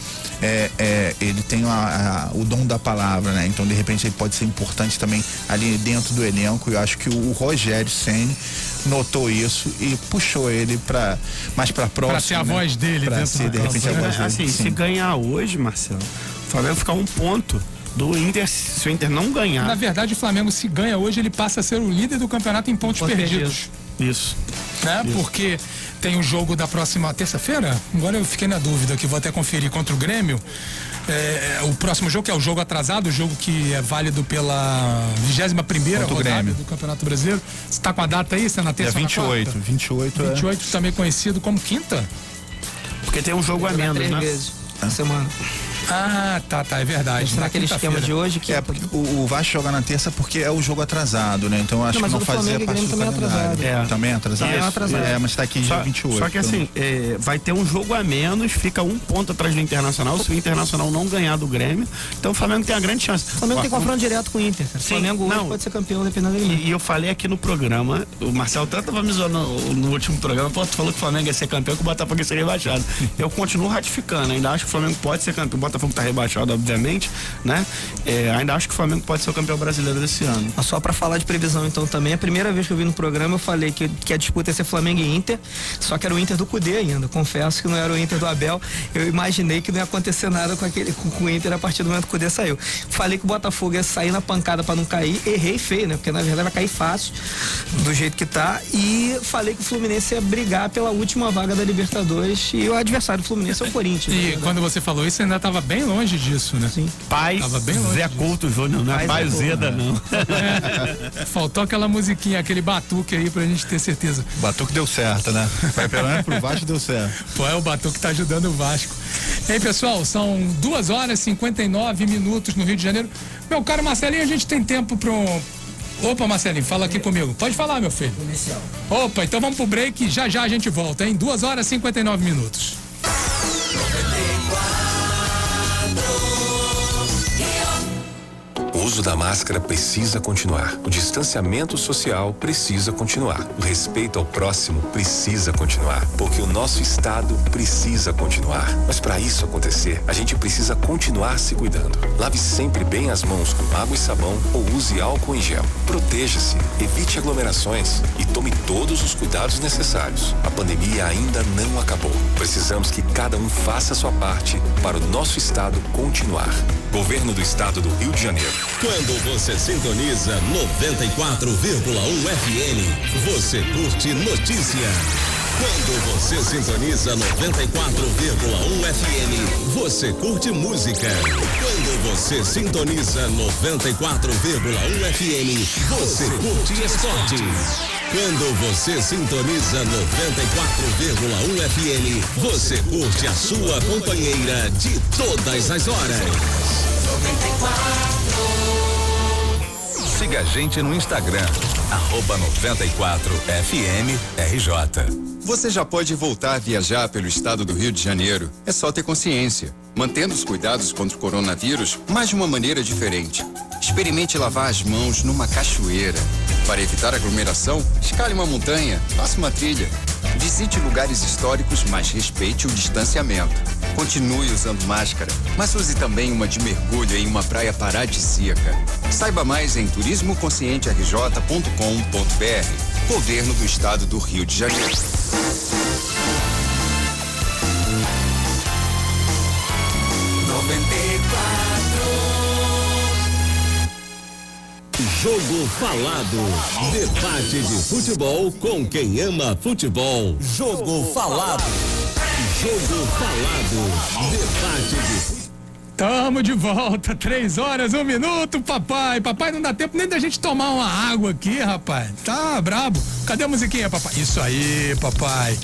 é, é, ele tem a- a- o dom da palavra, né? Então, de repente, ele pode ser importante também ali dentro do elenco. Eu acho que o, Rogério Senni notou isso e puxou ele para mais para próximo. ser a né? voz dele Pra dentro ser, do de repente, a voz dele. assim, se ganhar hoje, Marcelo, o Flamengo ficar um ponto do Inter, se o Inter não ganhar. Na verdade, o Flamengo, se ganha hoje, ele passa a ser o líder do campeonato em pontos perdidos. Isso. Né? Porque tem o jogo da próxima terça-feira. Agora eu fiquei na dúvida, que vou até conferir contra o Grêmio. É, o próximo jogo, que é o jogo atrasado, o jogo que é válido pela 21 primeira rodada Grêmio. do Campeonato Brasileiro. Você está com a data aí? Você é na Dia terça ou na 28. quarta? 28 é. 28, também conhecido como quinta? Porque tem um jogo a menos, três né? vezes na semana. Ah, tá, tá, é verdade. Será Na aquele esquema de hoje que É, porque o, o Vasco joga na terça porque é o jogo atrasado, né? Então eu acho Não, mas que o não fazia Flamengo parte do também é calendário. atrasado. É. Também é atrasado? Isso, atrasado. É, mas tá aqui dia Só, 28. só que então- assim, é, vai ter um jogo a menos, fica um ponto atrás do Internacional. Se o Internacional não ganhar do Grêmio, então o Flamengo tem a grande chance. O Flamengo Ó, tem confronto direto com o Inter. Cara. O Sim, Flamengo hoje não. pode ser campeão dependendo do Grêmio. E, e eu falei aqui no programa, o Marcelo tanto tava me zoando no, no último programa, pô, tu falou que o Flamengo ia ser campeão que o Botafogo ia ser rebaixado. Eu continuo ratificando, ainda acho que o Flamengo pode ser campeão. O Botafogo tá rebaixado, obviamente, né? É, ainda acho que o Flamengo pode ser o campeão brasileiro desse ano. Mas Só pra falar de previsão, então, também, a primeira vez que eu vi no programa, eu falei que, que a disputa ia ser Flamengo e Inter, só que era o Inter do Cudê ainda. Confesso que não era o Inter do Abel. Eu imaginei que não ia acontecer nada com, aquele, com, com o Inter a partir do momento que o Cudê saiu. Falei que o Botafogo ia sair na pancada pra não cair, errei feio, né? Porque na verdade vai cair fácil, do jeito que tá. E falei que o Fluminense ia brigar pela última vaga da Libertadores e o adversário do Fluminense é o Corinthians. E quando você falou isso, ainda estava bem longe disso, né? Sim. Pai Tava bem longe Zé disso. Couto Júnior, não é Pai Pai Zé Couto, Zeda, não. É, *laughs* faltou aquela musiquinha, aquele batuque aí pra gente ter certeza. O Batuque deu certo, né? Vai pelo menos pro Vasco deu certo. Pô, é o batuque que tá ajudando o Vasco. Ei, pessoal, são 2 horas e 59 minutos no Rio de Janeiro. Meu caro Marcelinho, a gente tem tempo para um. Opa, Marcelinho, fala aqui comigo. Pode falar, meu filho. Opa, então vamos pro break. Já já a gente volta, hein? 2 horas e 59 minutos. Uso da máscara precisa continuar. O distanciamento social precisa continuar. O respeito ao próximo precisa continuar. Porque o nosso Estado precisa continuar. Mas para isso acontecer, a gente precisa continuar se cuidando. Lave sempre bem as mãos com água e sabão ou use álcool em gel. Proteja-se, evite aglomerações e tome todos os cuidados necessários. A pandemia ainda não acabou. Precisamos que cada um faça a sua parte para o nosso Estado continuar. Governo do Estado do Rio de Janeiro. Quando você sintoniza 94,1 FM, você curte notícia. Quando você sintoniza 94,1 FM, você curte música. Quando você sintoniza 94,1 FM, você curte esporte. Quando você sintoniza 94,1 FM, você curte a sua companheira de todas as horas. Siga a gente no Instagram, arroba 94FMRJ. Você já pode voltar a viajar pelo estado do Rio de Janeiro. É só ter consciência. Mantendo os cuidados contra o coronavírus, mas de uma maneira diferente. Experimente lavar as mãos numa cachoeira. Para evitar aglomeração, escale uma montanha, faça uma trilha. Visite lugares históricos, mas respeite o distanciamento. Continue usando máscara, mas use também uma de mergulho em uma praia paradisíaca. Saiba mais em turismoconscienterj.com.br. Governo do Estado do Rio de Janeiro. Jogo Falado. Debate de futebol com quem ama futebol. Jogo Falado. Jogo Falado. Debate de Tamo de volta, três horas, um minuto, papai. Papai, não dá tempo nem da gente tomar uma água aqui, rapaz. Tá brabo. Cadê a musiquinha, papai? Isso aí, papai.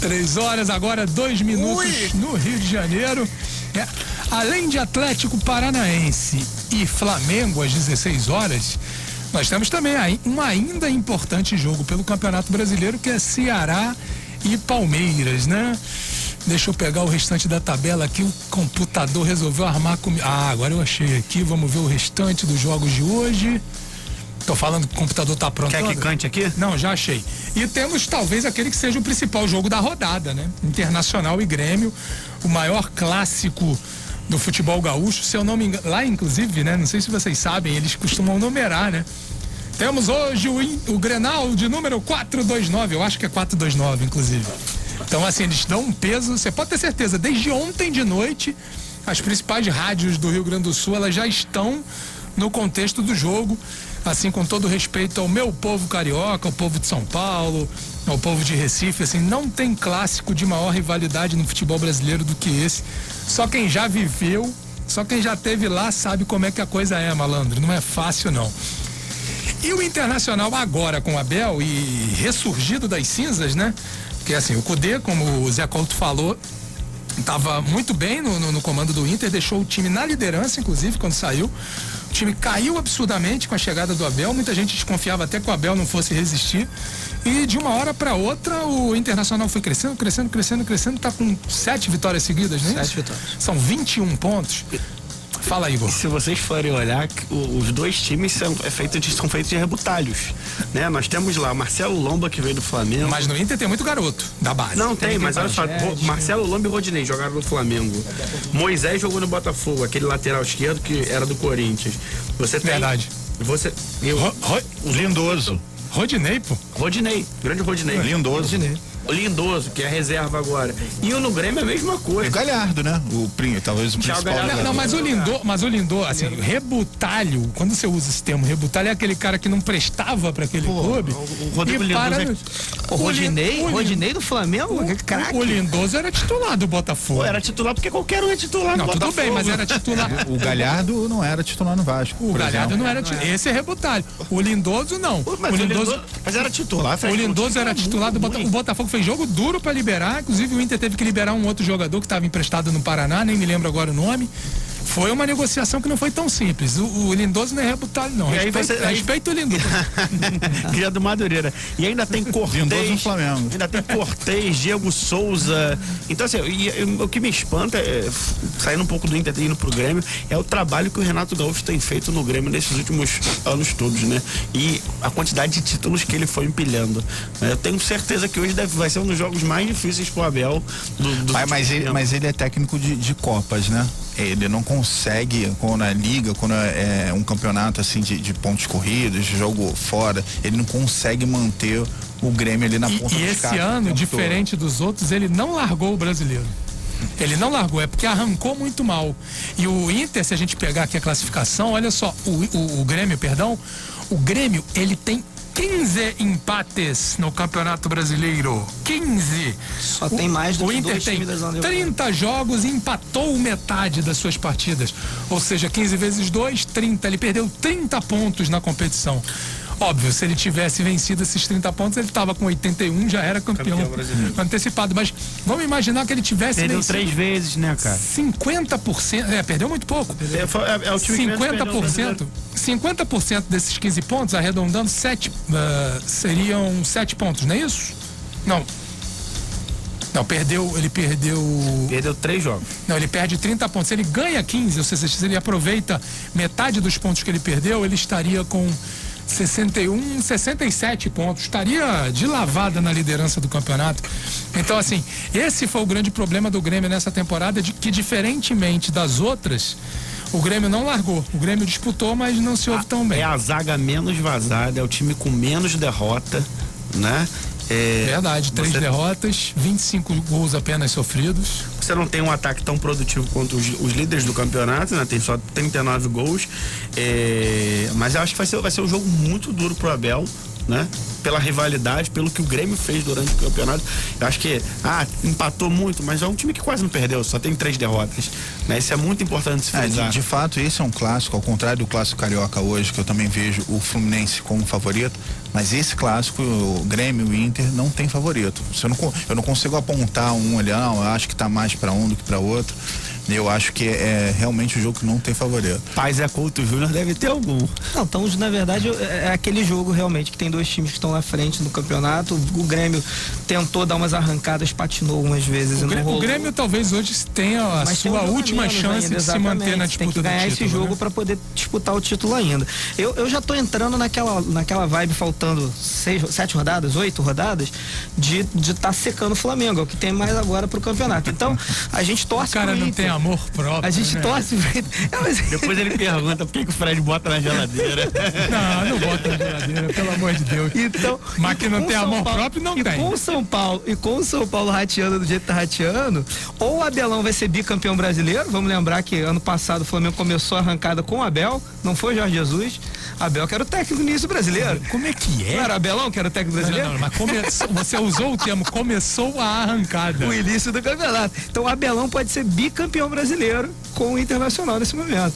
Três horas, agora dois minutos no Rio de Janeiro. É, além de Atlético Paranaense e Flamengo às 16 horas, nós temos também um ainda importante jogo pelo Campeonato Brasileiro, que é Ceará e Palmeiras, né? Deixa eu pegar o restante da tabela aqui. O computador resolveu armar comigo. Ah, agora eu achei aqui. Vamos ver o restante dos jogos de hoje. Tô falando que o computador tá pronto. Quer que cante aqui? Não, já achei. E temos talvez aquele que seja o principal jogo da rodada, né? Internacional e Grêmio, o maior clássico do futebol gaúcho. Se eu não me engano, lá inclusive, né? Não sei se vocês sabem, eles costumam numerar, né? Temos hoje o, o Grenal de número 429, eu acho que é 429, inclusive. Então, assim, eles dão um peso, você pode ter certeza, desde ontem de noite, as principais rádios do Rio Grande do Sul, elas já estão no contexto do jogo, assim, com todo respeito ao meu povo carioca, ao povo de São Paulo, ao povo de Recife, assim, não tem clássico de maior rivalidade no futebol brasileiro do que esse. Só quem já viveu, só quem já teve lá sabe como é que a coisa é, malandro, não é fácil não. E o Internacional agora com o Abel e ressurgido das cinzas, né? Porque assim, o Cudê, como o Zé Couto falou, estava muito bem no, no- no comando do Inter, deixou o time na liderança, inclusive, quando saiu. O time caiu absurdamente com a chegada do Abel. Muita gente desconfiava até que o Abel não fosse resistir. E de uma hora para outra, o Internacional foi crescendo, crescendo, crescendo, crescendo. Tá com sete vitórias seguidas, né? Sete vitórias. São 21 pontos. Fala, Igor. Se vocês forem olhar, os dois times são, é feito de, são feitos de rebutalhos. Né? Nós temos lá Marcelo Lomba, que veio do Flamengo. Mas no Inter tem muito garoto da base. Não, tem, mas olha só, Marcelo Lomba e Rodinei jogaram no Flamengo. Moisés jogou no Botafogo, aquele lateral esquerdo que era do Corinthians. Você tem. Verdade. Você. Eu, Ro- Ro- Lindoso. Rodinei, pô. Rodinei, grande Rodinei. Lindoso. O Lindoso, que é reserva agora. E o no Grêmio é a mesma E coisa. Galhardo, né? O prim, talvez o principal. Galhardo. Não, não, mas o Lindô, mas o Lindô, assim, rebutalho, quando você usa esse termo rebutalho, é aquele cara que não prestava pra aquele clube. o Rodrigo e para Lindoso no- O Rodinei, o Rodinei do Flamengo, que craque. O Lindoso era titular do Botafogo. Pô, era titular porque qualquer um é titular Não, tudo Botafogo. bem, mas era titular. *laughs* O Galhardo não era titular no Vasco. O por Galhardo exemplo. não era titular. Esse é rebutalho. O Lindoso não. Pô, Mas o o Lindoso. Lindoso- mas era titular, O. Lindoso era titular do Botafogo. O Botafogo fez jogo duro pra liberar. Inclusive, o Inter teve que liberar um outro jogador que estava emprestado no Paraná, nem me lembro agora o nome. Foi uma negociação que não foi tão simples. O, o Lindoso não é rebutalho, não. E aí Respeito, você- aí- respeito o Lindoso. *laughs* Cria do Madureira. E ainda tem Cortez. *laughs* Lindoso no Flamengo. Ainda tem Cortez, Diego Souza. Então, assim, e- e o que me espanta, é, saindo um pouco do Inter e indo pro Grêmio, é o trabalho que o Renato Gaúcho tem feito no Grêmio nesses últimos anos todos, né? E a quantidade de títulos que ele foi empilhando. né? Eu tenho certeza que hoje deve, vai ser um dos jogos mais difíceis pro Abel. Do, do Mas, mas ele, mas ele é técnico de, de Copas, né? Ele não consegue, quando é liga, quando é, é um campeonato assim de, de pontos corridos, de jogo fora, ele não consegue manter o Grêmio ali na E, ponta e dos esse cascos o ano, diferente dos outros, ele não largou o brasileiro. Ele não largou, é porque arrancou muito mal. E o Inter, se a gente pegar aqui a classificação, olha só, o, o, o Grêmio, perdão, o Grêmio, ele tem 15 empates no Campeonato Brasileiro. 15. Só tem mais do o que Inter dois tem times da zona de 30 jogos e empatou metade das suas partidas. Ou seja, 15 vezes 2, 30. Ele perdeu 30 pontos na competição. Óbvio, se ele tivesse vencido esses 30 pontos, ele estava com 81, já era campeão, antecipado. Mas vamos imaginar que ele tivesse Perdeu vencido três vezes, né, cara? 50%. É, perdeu muito pouco. É, é- é o time que menos perdeu no 50%, 50% desses 15 pontos, arredondando, 7, seriam 7 pontos, não é isso? Não. Não, perdeu, ele perdeu. Perdeu três jogos. Não, ele perde 30 pontos. Se ele ganha 15, ou seja, se ele aproveita metade dos pontos que ele perdeu, ele estaria com 61, 67 pontos. Estaria de lavada na liderança do campeonato. Então, assim, esse foi o grande problema do Grêmio nessa temporada, de que, diferentemente das outras, o Grêmio não largou. O Grêmio disputou, mas não se ouve tão bem. É a zaga menos vazada, é o time com menos derrota, né? É, Verdade, três você- derrotas, 25 gols apenas sofridos. Você não tem um ataque tão produtivo quanto os, os líderes do campeonato, né? Tem só 39 gols. É, mas eu acho que vai ser, vai ser um jogo muito duro pro Abel, né? Pela rivalidade, pelo que o Grêmio fez durante o campeonato. Eu acho que, ah, empatou muito, mas é um time que quase não perdeu, só tem três derrotas. Né? Isso é muito importante se É, frisar. de, de fato, esse é um clássico, ao contrário do clássico carioca hoje, que eu também vejo o Fluminense como favorito. Mas esse clássico, o Grêmio e o Inter, não tem favorito. Você não, eu não consigo apontar um ali, não, eu acho que tá mais para um do que para outro. Eu acho que é, realmente o jogo que não tem favorito. Paz é Couto Júnior deve ter algum. Não, então, na verdade, é é aquele jogo realmente que tem dois times que estão na frente no campeonato. O Grêmio tentou dar umas arrancadas, patinou algumas vezes. e O não Grêmio, o. Grêmio talvez hoje tenha a Mas um sua a última chance ainda, de se manter na exatamente. Tem disputa que ganhar do título. esse jogo né? para poder disputar o título ainda. Eu, eu já tô entrando naquela, naquela vibe, faltando seis, sete rodadas, oito rodadas, de estar de tá secando o Flamengo, é o que tem mais agora pro campeonato. Então, a gente O torce cara pro não Inter. Amor próprio. A gente né? torce. É, mas- Depois ele pergunta por que, que o Fred bota na geladeira. *laughs* Não, não bota na geladeira, pelo amor de Deus. Então, Mas que não tem São amor Paulo- próprio, não e tem. com o São Paulo e com o São Paulo rateando do jeito que tá rateando, ou o Abelão vai ser bicampeão brasileiro. Vamos lembrar que ano passado o Flamengo começou a arrancada com o Abel, não foi Jorge Jesus. Abel que era o técnico do início brasileiro. Como é que é? Não era Abelão que era o técnico Não, brasileiro? não, não, mas começou, *laughs* você usou o termo começou a arrancada. O início do campeonato. Então o Abelão pode ser bicampeão brasileiro com o Internacional nesse momento.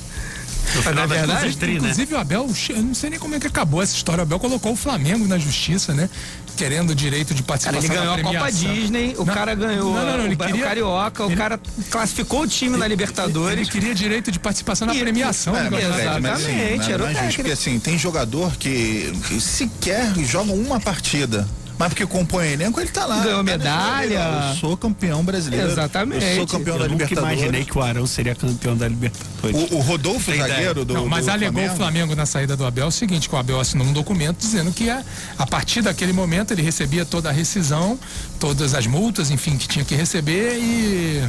Na verdade, tri, né? Inclusive o Abel, eu não sei nem como é que acabou essa história. O Abel colocou o Flamengo na justiça, né? Querendo o direito de Cara, participação ele ganhou na a Copa. Disney, o Não, cara ganhou Não, não, ele o, o queria, Carioca, o ele- cara classificou o time na ele Libertadores. queria direito de participação na E- premiação. É, do mas, mas, assim, Exatamente, nada era o técnico. porque assim, tem jogador que, que sequer joga uma partida. Mas porque compõe elenco, ele tá lá. Ganhou Cara, medalha. Eu sou campeão brasileiro. Exatamente. Eu sou campeão da Eu nunca Libertadores. imaginei que o Arão seria campeão da Libertadores. O, o Rodolfo, Tem ideia? zagueiro do. Não, mas do alegou Flamengo, o Flamengo na saída do Abel o seguinte, que o Abel assinou um documento dizendo que a, a partir daquele momento ele recebia toda a rescisão, todas as multas, enfim, que tinha que receber e,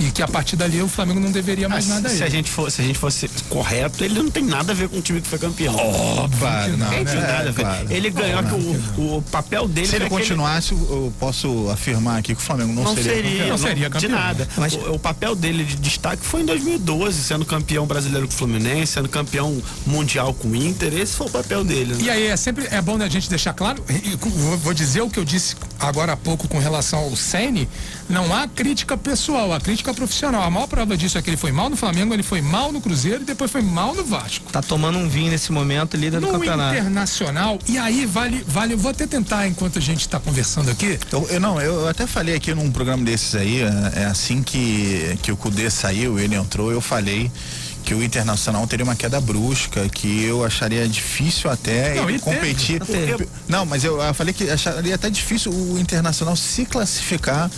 e que a partir dali o Flamengo não deveria mais Ah, nada a se, a ele. gente for, se a gente fosse correto, ele não tem nada a ver com o time que foi campeão. Claro, não, Não tem né? nada a ver. Claro. Ele ganhou que o, o papel dele Se ele continuasse, eu posso afirmar aqui que o Flamengo não, não seria. seria, campeão. Não seria de campeão. nada. Mas- O, o papel dele de destaque foi em 2012, sendo campeão brasileiro com o Fluminense, sendo campeão mundial com o Inter. Esse foi o papel dele. né? E aí é sempre é bom a gente deixar claro, e- e vou- dizer o que eu disse agora há pouco com relação ao Ceni, não há crítica pessoal, há crítica profissional. A maior prova disso é que ele foi mal no Flamengo, ele foi mal no Cruzeiro e depois foi mal no Vasco. Tá tomando um vinho nesse momento, líder do No campeonato. internacional, e aí vale, vale, eu vou até tentar enquanto a gente está conversando aqui. Eu, eu não, eu até falei aqui num programa desses aí, é, é assim que, que o Cudê saiu, ele entrou, eu falei que o Internacional teria uma queda brusca, que eu acharia difícil até Não, ele e teve, competir. teve. Não, mas eu, eu falei que acharia até difícil o Internacional se classificar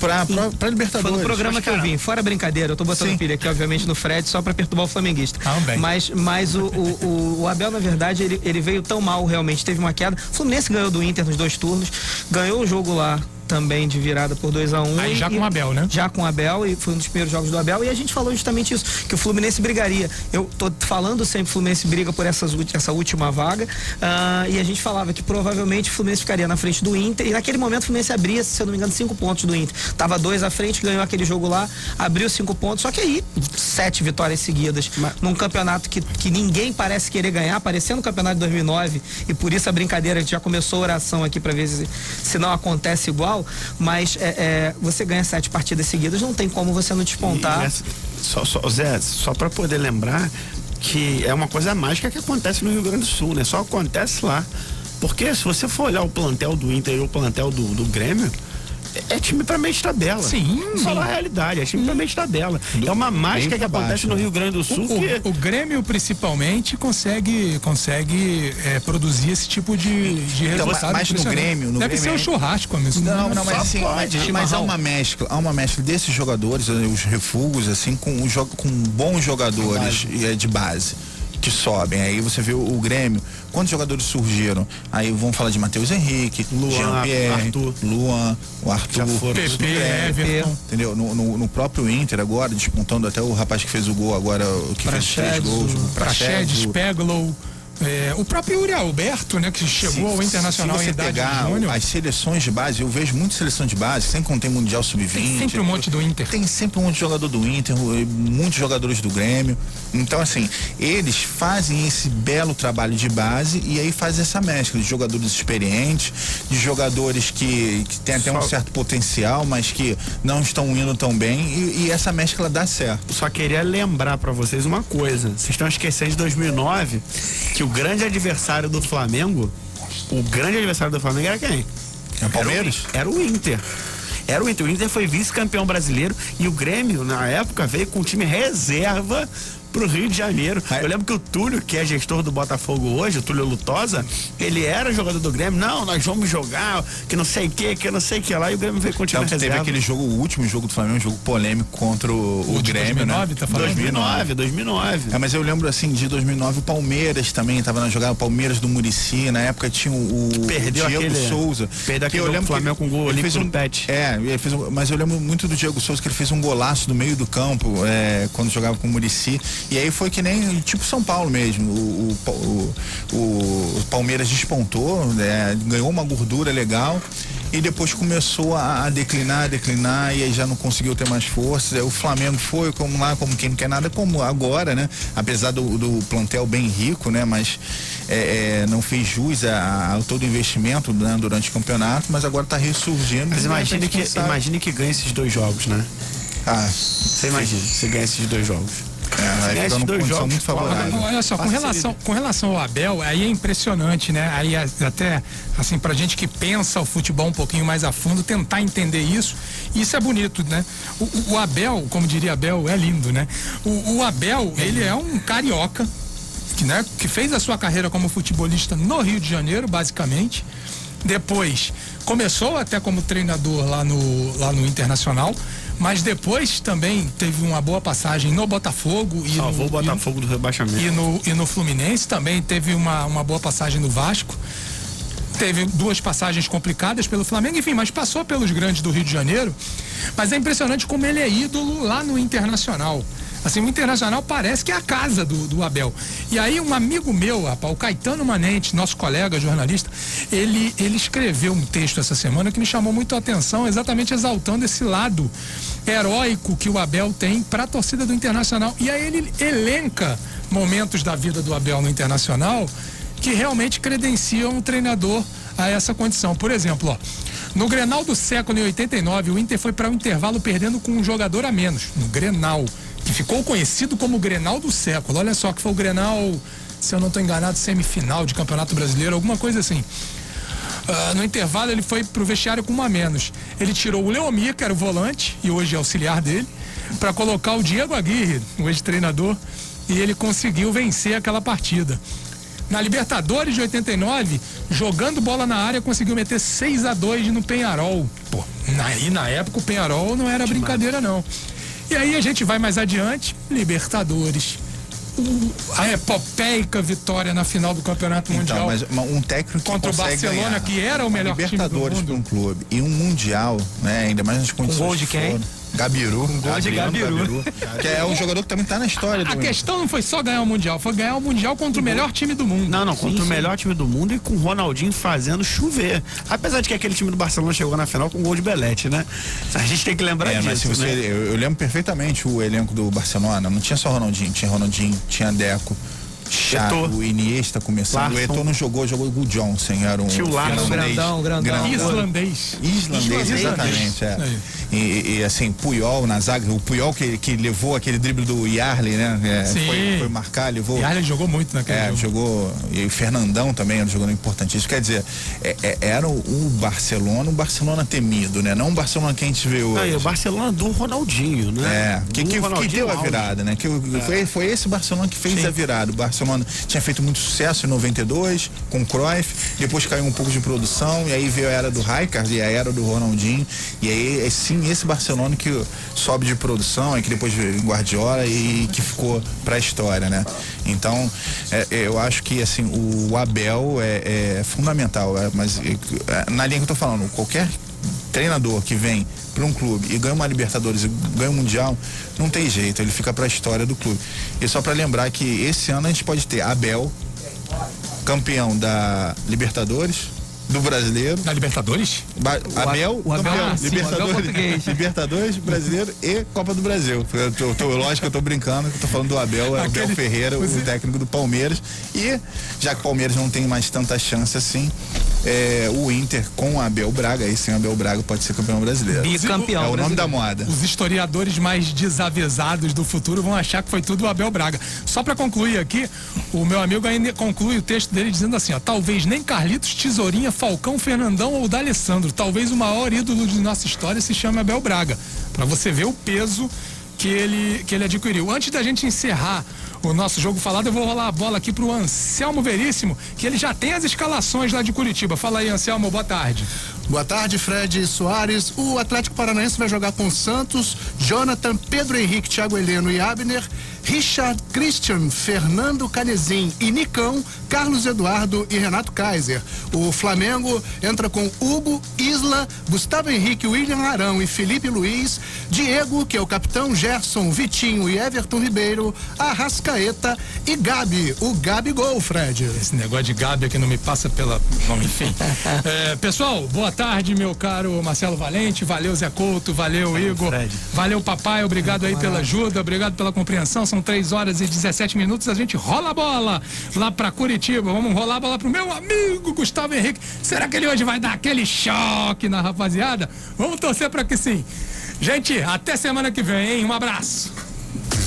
para para Libertadores. Foi no programa que eu vim, fora brincadeira, eu tô botando Sim. pilha aqui, obviamente, no Fred, só pra perturbar o flamenguista. Também. Mas, mas o, o, o- o Abel, na verdade, ele, ele veio tão mal realmente, teve uma queda. O Fluminense ganhou do Inter nos dois turnos, ganhou o jogo lá também de virada por 2 a 1 um, Aí já e, com o Abel, né? Já com o Abel, e foi um dos primeiros jogos do Abel, e a gente falou justamente isso, que o Fluminense brigaria. Eu tô falando sempre que o Fluminense briga por essas, essa última vaga, uh, e a gente falava que provavelmente o Fluminense ficaria na frente do Inter, e naquele momento o Fluminense abria, se eu não me engano, cinco pontos do Inter. Tava dois à frente, ganhou aquele jogo lá, abriu cinco pontos, só que aí, sete vitórias seguidas, Mas... num campeonato que, que ninguém parece querer ganhar, parecendo o campeonato de 2009, e por isso a brincadeira, a gente já começou a oração aqui para ver se, se não acontece igual, mas é, é, você ganha sete partidas seguidas, não tem como você não despontar. Essa, só, só, Zé, só para poder lembrar que é uma coisa mágica que acontece no Rio Grande do Sul, né? Só acontece lá. Porque se você for olhar o plantel do Inter e o plantel do, do Grêmio, é time para meio de tabela. Sim. Falar a realidade, é time para meio de tabela. Do, é uma mágica que acontece baixo, no Rio Grande do Sul. O, que... o, o Grêmio, principalmente, consegue, consegue é, produzir esse tipo de, de então, resultado. Mas no Grêmio. No Deve Grêmio ser um churrasco mesmo. Não, não, mas assim, mas, mas há uma mescla, há uma mescla desses jogadores, os refugos, assim, com, com bons jogadores base. de base que sobem. Aí você vê o, o Grêmio, quantos jogadores surgiram? Aí vamos falar de Matheus Henrique, Luan, Jean-Pierre, Arthur. Luan, o Arthur, Pepe, Everton. Entendeu? No, no, no, próprio Inter agora, despontando até o rapaz que fez o gol agora, que fez três gols, o Praxedes, Peglow. É, o próprio Yuri Alberto, né, que chegou se, ao Internacional se você em idade pegar júnior. as seleções de base, eu vejo muita seleção de base, sempre quando tem Mundial Sub-20. Tem sempre um monte do Inter. Tem sempre um monte de jogador do Inter, muitos jogadores do Grêmio. Então, assim, eles fazem esse belo trabalho de base e aí fazem essa mescla de jogadores experientes, de jogadores que, que têm até Só... um certo potencial, mas que não estão indo tão bem e, e essa mescla dá certo. Só queria lembrar para vocês uma coisa. Vocês estão esquecendo de 2009 que o grande adversário do Flamengo, o grande adversário do Flamengo era quem? É o Palmeiras? Era o, era o Inter. Era o Inter. O Inter foi vice-campeão brasileiro e o Grêmio, na época, veio com um time reserva pro Rio de Janeiro. Eu lembro que o Túlio, que é gestor do Botafogo hoje, o Túlio Lutosa, ele era jogador do Grêmio. Não, nós vamos jogar, que não sei o que, que não sei o que lá. E o Grêmio veio o time então, Teve aquele jogo, o último jogo do Flamengo, um jogo polêmico contra o, o, Grêmio, 2009, né? Tá falando? 2009, 2009. É, mas eu lembro assim, de 2009, o Palmeiras também estava na jogada, o Palmeiras do Murici, na época tinha o, o Diego aquele, Souza. Perdeu aquele eu lembro Flamengo com gol ele fez um pet. É, ele fez um, mas eu lembro muito do Diego Souza que ele fez um golaço no meio do campo, é, quando jogava com o Murici. E aí foi que nem tipo São Paulo mesmo. O, o, o, o Palmeiras despontou, né, ganhou uma gordura legal e depois começou a, a, declinar, a declinar, e aí já não conseguiu ter mais forças. Aí o Flamengo foi como lá, como quem não quer nada, como agora, né? Apesar do, do plantel bem rico, né? Mas é, é, não fez jus a, a todo o investimento né, durante o campeonato, mas agora está ressurgindo. Mas imagine que, imagine que ganhe esses dois jogos, né? Ah, você imagina, você ganha esses dois jogos. É, dois jogos muito favorável. Olha só, com relação, com relação ao Abel, aí é impressionante, né? Aí até, assim, pra gente que pensa o futebol um pouquinho mais a fundo, tentar entender isso, isso é bonito, né? O, o Abel, como diria Abel, é lindo, né? O, o Abel, ele é um carioca, que, né, que fez a sua carreira como futebolista no Rio de Janeiro, basicamente. Depois começou até como treinador lá no, lá no Internacional mas depois também teve uma boa passagem no Botafogo e Salvou no, o Botafogo e, do rebaixamento. E no, e no Fluminense também teve uma, uma boa passagem no Vasco. Teve duas passagens complicadas pelo Flamengo, enfim, mas passou pelos grandes do Rio de Janeiro. Mas é impressionante como ele é ídolo lá no Internacional. Assim, o Internacional parece que é a casa do, do Abel. E aí um amigo meu, rapaz, o Caetano Manente, nosso colega jornalista, ele, ele escreveu um texto essa semana que me chamou muito a atenção, exatamente exaltando esse lado heróico que o Abel tem para a torcida do Internacional. E aí ele elenca momentos da vida do Abel no Internacional que realmente credenciam o treinador a essa condição. Por exemplo, ó, no Grenal do século em 89, o Inter foi para o um intervalo perdendo com um jogador a menos. No Grenal que ficou conhecido como o Grenal do século. Olha só que foi o Grenal, se eu não estou enganado, semifinal de Campeonato Brasileiro, alguma coisa assim. Uh, no intervalo ele foi pro vestiário com uma menos. Ele tirou o Leomir, que era o volante e hoje é auxiliar dele, para colocar o Diego Aguirre, o ex-treinador, e ele conseguiu vencer aquela partida. Na Libertadores de 89, jogando bola na área, conseguiu meter 6 a 2 no Penharol. Pô, na, e na época o Penharol não era brincadeira não. E aí a gente vai mais adiante, Libertadores. a epopeica vitória na final do Campeonato Então, Mundial. mas um técnico que Contra o Barcelona, ganhar que era o melhor time do Libertadores mundo. para um clube e um mundial, né? Ainda mais nas condições gol de que quem? foram. Gabiru. Um gol de Gabiru. que é um jogador que também tá na história do A questão não foi só ganhar o Mundial, foi ganhar o Mundial contra o melhor time do mundo. Não, não, contra o melhor time do mundo e com o Ronaldinho fazendo chover. Apesar de que aquele time do Barcelona chegou na final com gol de Belete, né? A gente tem que lembrar É, disso. mas se você, né? eu, eu lembro perfeitamente o elenco do Barcelona. Não tinha só Ronaldinho, tinha Ronaldinho, tinha Deco, Chaco, Eto'o. Iniesta começando. O. Eto'o não jogou, jogou o Johnson, era um Tio Larson. Grandão, grandão. Islandês. Islandês, Islandês. exatamente. É. E, e, assim, Puyol na zaga, o Puyol que, que levou aquele drible do Yarley, né? É, Sim. foi, foi marcar, levou. Arlen jogou muito naquele É, jogo. jogou. E o Fernandão também era um jogador importantíssimo. Quer dizer, é- é- era o, o Barcelona, um Barcelona temido, né? Não um Barcelona que a gente vê hoje. Aí, o Barcelona do Ronaldinho, né? É, que, que, que deu a virada, né? Que o- foi, foi esse Barcelona que fez a virada. O Barcelona tinha feito muito sucesso em 92 com Cruyff, depois caiu um pouco de produção e aí veio a era do Rijkaard e a era do Ronaldinho. E aí é sim esse Barcelona que sobe de produção, é que depois veio Guardiola e que ficou pra história, né? Então, é, é, eu acho que assim, o Abel é, é fundamental, é, mas é, na linha que eu tô falando, qualquer treinador que vem para um clube e ganha uma Libertadores e ganha um Mundial, não tem jeito, ele fica para a história do clube. E só para lembrar que esse ano a gente pode ter Abel, campeão da Libertadores, do Brasileiro, Na Libertadores? Ba- Abel, o Abel, campeão, ah, sim, o Abel Libertadores, português. Libertadores, Brasileiro e Copa do Brasil. Eu tô, tô- lógico que eu tô brincando, que eu tô falando do Abel, é Aquele- Abel Ferreira, Você- o técnico do Palmeiras. E já que o Palmeiras não tem mais tanta chance assim, é, o Inter com o Abel Braga, aí sim o Abel Braga pode ser campeão brasileiro. Bicampeão É o nome brasileiro. da moda. Os historiadores mais desavisados do futuro vão achar que foi tudo o Abel Braga. Só para concluir aqui, o meu amigo ainda conclui o texto dele dizendo assim, ó, talvez nem Carlitos, Tesourinha, Falcão, Fernandão ou D'Alessandro, talvez o maior ídolo de nossa história se chame Abel Braga. Para você ver o peso que ele, que ele adquiriu. Antes da gente encerrar o nosso jogo falado, eu vou rolar a bola aqui pro Anselmo Veríssimo, que ele já tem as escalações lá de Curitiba. Fala aí, Anselmo, boa tarde. Boa tarde, Fred Soares. O Atlético Paranaense vai jogar com Santos, Jonathan, Pedro Henrique, Thiago Heleno e Abner, Richard Christian, Fernando Canezin e Nicão, Carlos Eduardo e Renato Kaiser. O Flamengo entra com Hugo, Isla, Gustavo Henrique, William Arão e Felipe Luiz, Diego, que é o capitão, Gerson, Vitinho e Everton Ribeiro, Arrascaeta e Gabi, o Gabi Gol, Fred. Esse negócio de Gabi aqui não me passa pela. Bom, enfim. *laughs* É, pessoal, boa tarde, meu caro Marcelo Valente. Valeu, Zé Couto. Valeu, Igor. Valeu, papai. Obrigado aí pela ajuda. Obrigado pela compreensão. São 3 horas e 17 minutos. A gente rola a bola lá pra Curitiba. Vamos rolar a bola pro meu amigo Gustavo Henrique. Será que ele hoje vai dar aquele choque na rapaziada? Vamos torcer pra que sim. Gente, até semana que vem, hein? Um abraço.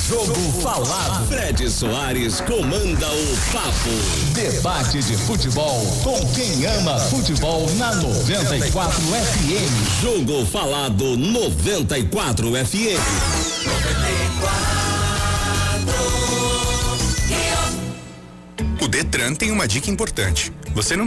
Jogo falado. Fred Soares comanda o papo. Debate de futebol com quem ama futebol na 94 FM. Jogo falado 94 FM. O Detran tem uma dica importante. Você não